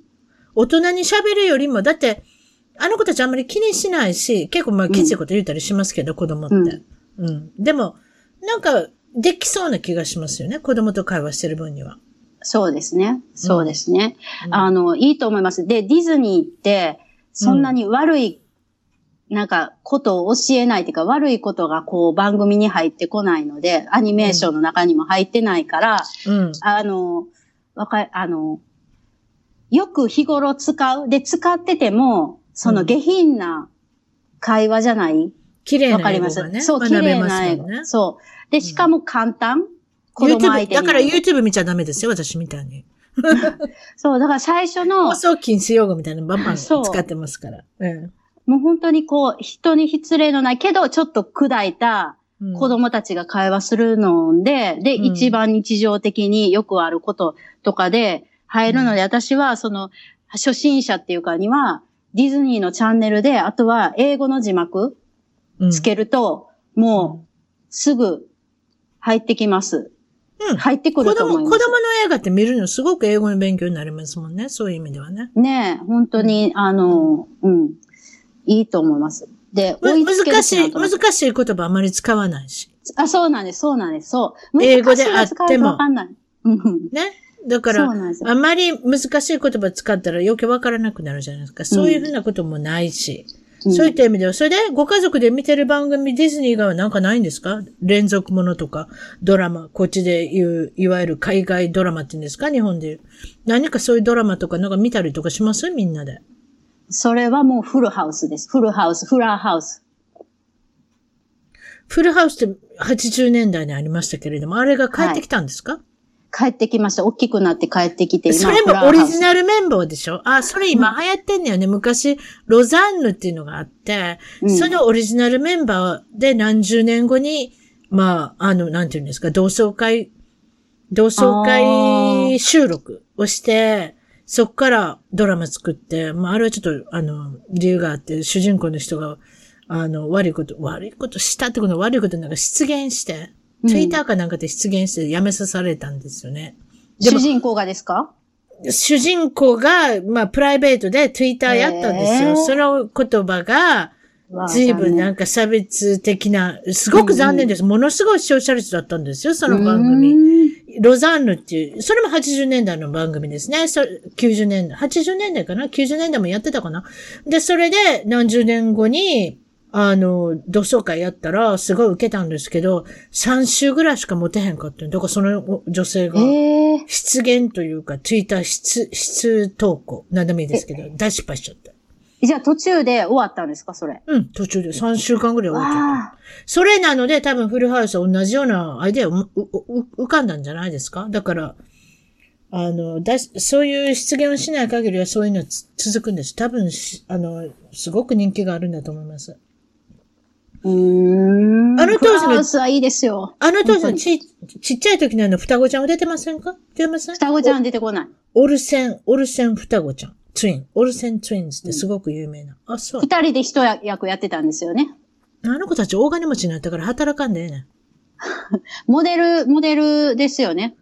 大人に喋るよりも、だって、あの子たちあんまり気にしないし、結構まあきついこと言ったりしますけど、子供って。うん。でも、なんか、できそうな気がしますよね。子供と会話してる分には。
そうですね。そうですね。
うん
あの、いいと思います。で、ディズニーって、そんなに悪いなんか、ことを教えないっていうか、悪いことがこう番組に入ってこないので、アニメーションの中にも入ってないから、
うん。
あの、わか、あの、よく日頃使う。で、使ってても、その
うん
下品な会話じゃない
綺麗な
わかります
英語がね、
そう、綺麗な英語。そう。で、しかも簡単、子供相
YouTube。だから YouTube 見ちゃダメですよ、私みたいに。
そう、だから最初の
放、送禁止用語みたいなのバンバン使ってますから。うん
もう本当にこう、人に失礼のないけど、ちょっと砕いた
うん
子供たちが会話するので、で、
うん
一番日常的によくあることとかで入るので、私はその、初心者っていうかには、ディズニーのチャンネルで、あとは英語の字幕
うん
つけると、もう、すぐ入ってきます。
うん
入ってく
子供、
ると思います。
子供の映画って見るのすごく英語の勉強になりますもんね。そういう意味ではね。
ねえ、本当に、あの、うん、いいと思います。で、
難しい、難しい言葉あまり使わないし。
あ、そうなんです、そうなんです、そう。
英語であっても
わかんない。うん。
ね。だか
そう
ら、
なんですよ。
あまり難しい言葉使ったら余計わからなくなるじゃないですか。そういうふうなこともないし。
うん
そういった意味では、それでご家族で見てる番組ディズニーがなんかないんですか？連続ものとか、ドラマ、こっちで言う、いわゆる海外ドラマって言うんですか？日本で言う。何かそういうドラマとかなんか見たりとかします？みんなで。
それはもうフルハウスです。フルハウス、フラーハウス。
フルハウスって80年代にありましたけれども、あれが帰ってきたんですか、
帰ってきました。大きくなって帰ってきて、
それもオリジナルメンバーでしょ？あ、それ今流行ってんのよね。昔、ロザンヌっていうのがあって、
うん。
そのオリジナルメンバーで何十年後に、まあ、あの、なんていうんですか、同窓会、同窓会収録をして、そっからドラマ作って、まあ、あれはちょっと、あの、理由があって、主人公の人が、あの、悪いこと、悪いことしたってこと悪いことなんか出現して、ツイッターかなんかで出現して辞めさされたんですよね。
主人公がですか？
主人公が、まあ、プライベートでツイッターやったんですよ。その言葉が、随分なんか差別的な、すごく残念です。ものすごい視聴者率だったんですよ、その番組。
組。
ロザンヌっていう、それも80年代の番組ですね。そ90年代、80年代かな ?90 年代もやってたかな？で、それで何十年後に、あの、同窓会やったら、すごい受けたんですけど、3週ぐらいしか持てへんかっただからその女性が、
ええ
出現というか、ツイッター出、出投稿。何でもいいですけど、大失敗しちゃった。
じゃあ途中で終わったんですかそれ？
うん、途中で3週間ぐらい終わっちゃった。それなので多分フルハウスは同じようなアイデアを浮かんだんじゃないですか？だから、あの、だしそういう出現をしない限りはそういうのはつ続くんです。多分し、あの、すごく人気があるんだと思います。
うーん。
あの当時の
いいですよ。
あの当時のち、ちっちゃい時のあの双子ちゃんは出てませんか？出てません？
双子ちゃん出てこない。
オルセン、オルセン双子ちゃん。ツイン。オルセンツインズってすごく有名な。あ、そう。
二人で一役やってたんですよね。
あの子たち大金持ちになったから働かんでええねん。
モデル、モデルですよね。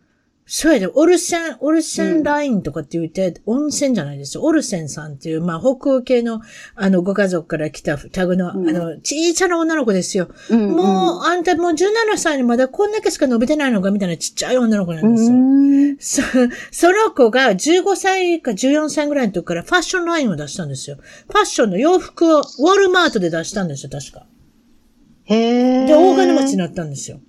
そうやで、オルセン、オルセンラインとかって言って、温泉じゃないですよ。オルセンさんっていう、まあ、北欧系の、あの、ご家族から来た双子の、
うん
あの、小さな女の子ですよ。
うん、
もう、あんたもう17歳にまだこんだけしか伸びてないのかみたいなちっちゃい女の子な
うんん
ですよ。その子が15歳か14歳ぐらいの時からファッションラインを出したんですよ。ファッションの洋服をウォルマートで出したんですよ、確か。
へえ。
で、大金持ちになったんですよ。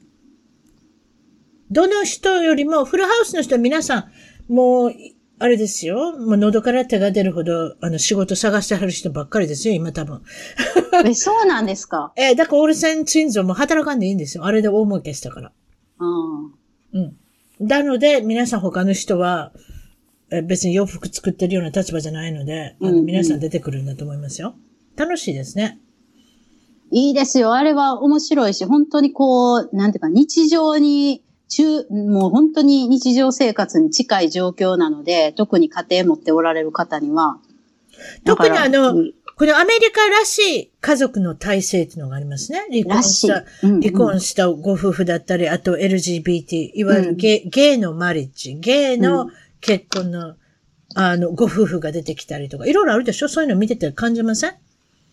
どの人よりも、フルハウスの人は皆さん、もう、あれですよ。もう喉から手が出るほど、あの、仕事探してはる人ばっかりですよ、今多分。
え、そうなんですか？
えーだからオールセンツインズはもう働かんでいいんですよ。あれで大儲けしたから。
うん。
うん。なので、皆さん他の人は、え別に洋服作ってるような立場じゃないので、あの
うんうん
皆さん出てくるんだと思いますよ。楽しいですね。
いいですよ。あれは面白いし、本当にこう、なんていうか、日常に、中、もう本当に日常生活に近い状況なので、特に家庭持っておられる方には。
特にあの
うん
このアメリカらしい家族の体制っていうのがありますね。離婚
らし
た、。
うんうん
離婚したご夫婦だったり、あと LGBT、いわゆるゲ,、ゲイのマリッジ、ゲイ
う
の結婚の、あの、ご夫婦が出てきたりとか、いろいろあるでしょ？そういうの見てて感じません？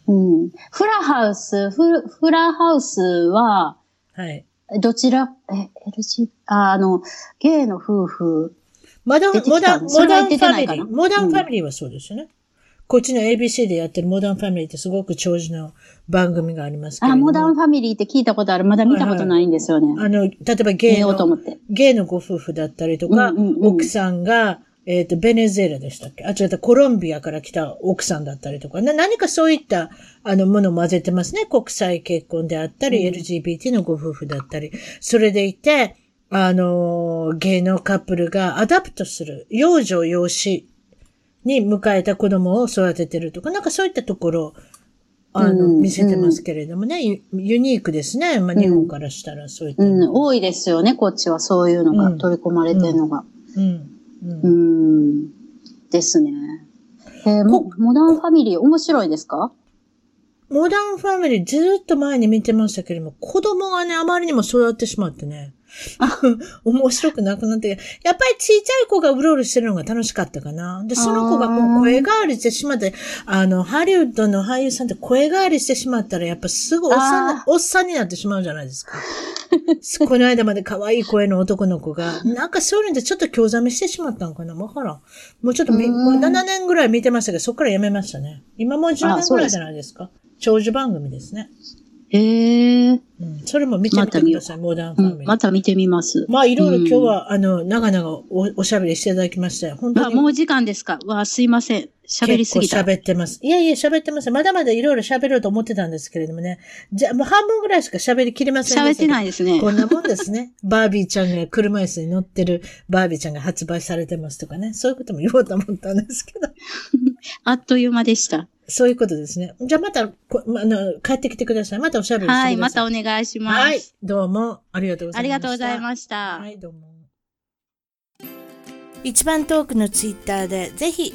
うん。フラハウス、フルフラハウスは、
はい。
どちら、え、LG、ああの、ゲイの夫婦、
モダン、モダン、モダンファミリー。モダンファミリーはそうですよね。こっちの ABC でやってるモダンファミリーってすごく長寿の番組がありますけども。
モダンファミリーって聞いたことある。まだ見たことないんですよね。
あの、例えばゲイの。ゲイのご夫婦だったりとか、
うんうんうん
奥さんが、えっ、と、ベネズエラでしたっけ？あ、違った、コロンビアから来た奥さんだったりとか、な何かそういった、あの、ものを混ぜてますね。国際結婚であったり、LGBT のご夫婦だったり。それでいて、あの、ゲイのカップルが adopt する、養女養子に迎えた子供を育ててるとか、なんかそういったところを、あの、
うん
見せてますけれどもね、ユユニークですね。まあ、日本からしたらそういった。の
うん、多いですよね、こっちはそういうのが
うん。
取り込まれてるのが。
うん。うん
うん、ですね。えーもモダンファミリー面白いですか？
モダンファミリーずーっと前に見てましたけれども、子供がね、あまりにも育ってしまってね。面白くなくなって、やっぱりちっちゃい子がうろうろしてるのが楽しかったかな。で、その子がもう声変わりしてしまって、あの、ハリウッドの俳優さんって声変わりしてしまったら、やっぱすぐおっさんおっさんになってしまうじゃないですか。この間まで可愛い声の男の子が、なんかそういうのでちょっと興ざめしてしまったのかなわからん。もうちょっともう7年ぐらい見てましたけど、そこからやめましたね。今もう10
あそうです
年ぐらいじゃないですか。長寿番組ですね。
へえ、
うん。それも見てみてください、モダンフ
うん、
ァミリー。
また見てみます。
まあ、いろいろ今日は、あの、長々おおしゃべりしていただきまして、本当
あ、
に。
もう時間ですかわあ、すいません。喋りすぎた。
結構喋ってます。いやいや、喋ってます。まだまだいろいろ喋ろうと思ってたんですけれどもね。じゃあ、もう半分ぐらいしか喋りきれません
喋ってない
い
ですね。
こんなもんですね。バービーちゃんが車椅子に乗ってるバービーちゃんが発売されてますとかね。そういうことも言おうと思ったんですけど。
あっという間でした。
そういうことですね。じゃあまた、こまあの、帰ってきてください。またおしゃべりしてくださ。
はいい、またお願いします。
はい。どうもありがとうございました。
ありがとうござい
し
ました。
はい、どうも。
一番トークのツイッターでぜひ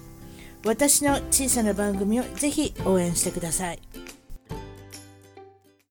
私の小さな番組をぜひ応援してください。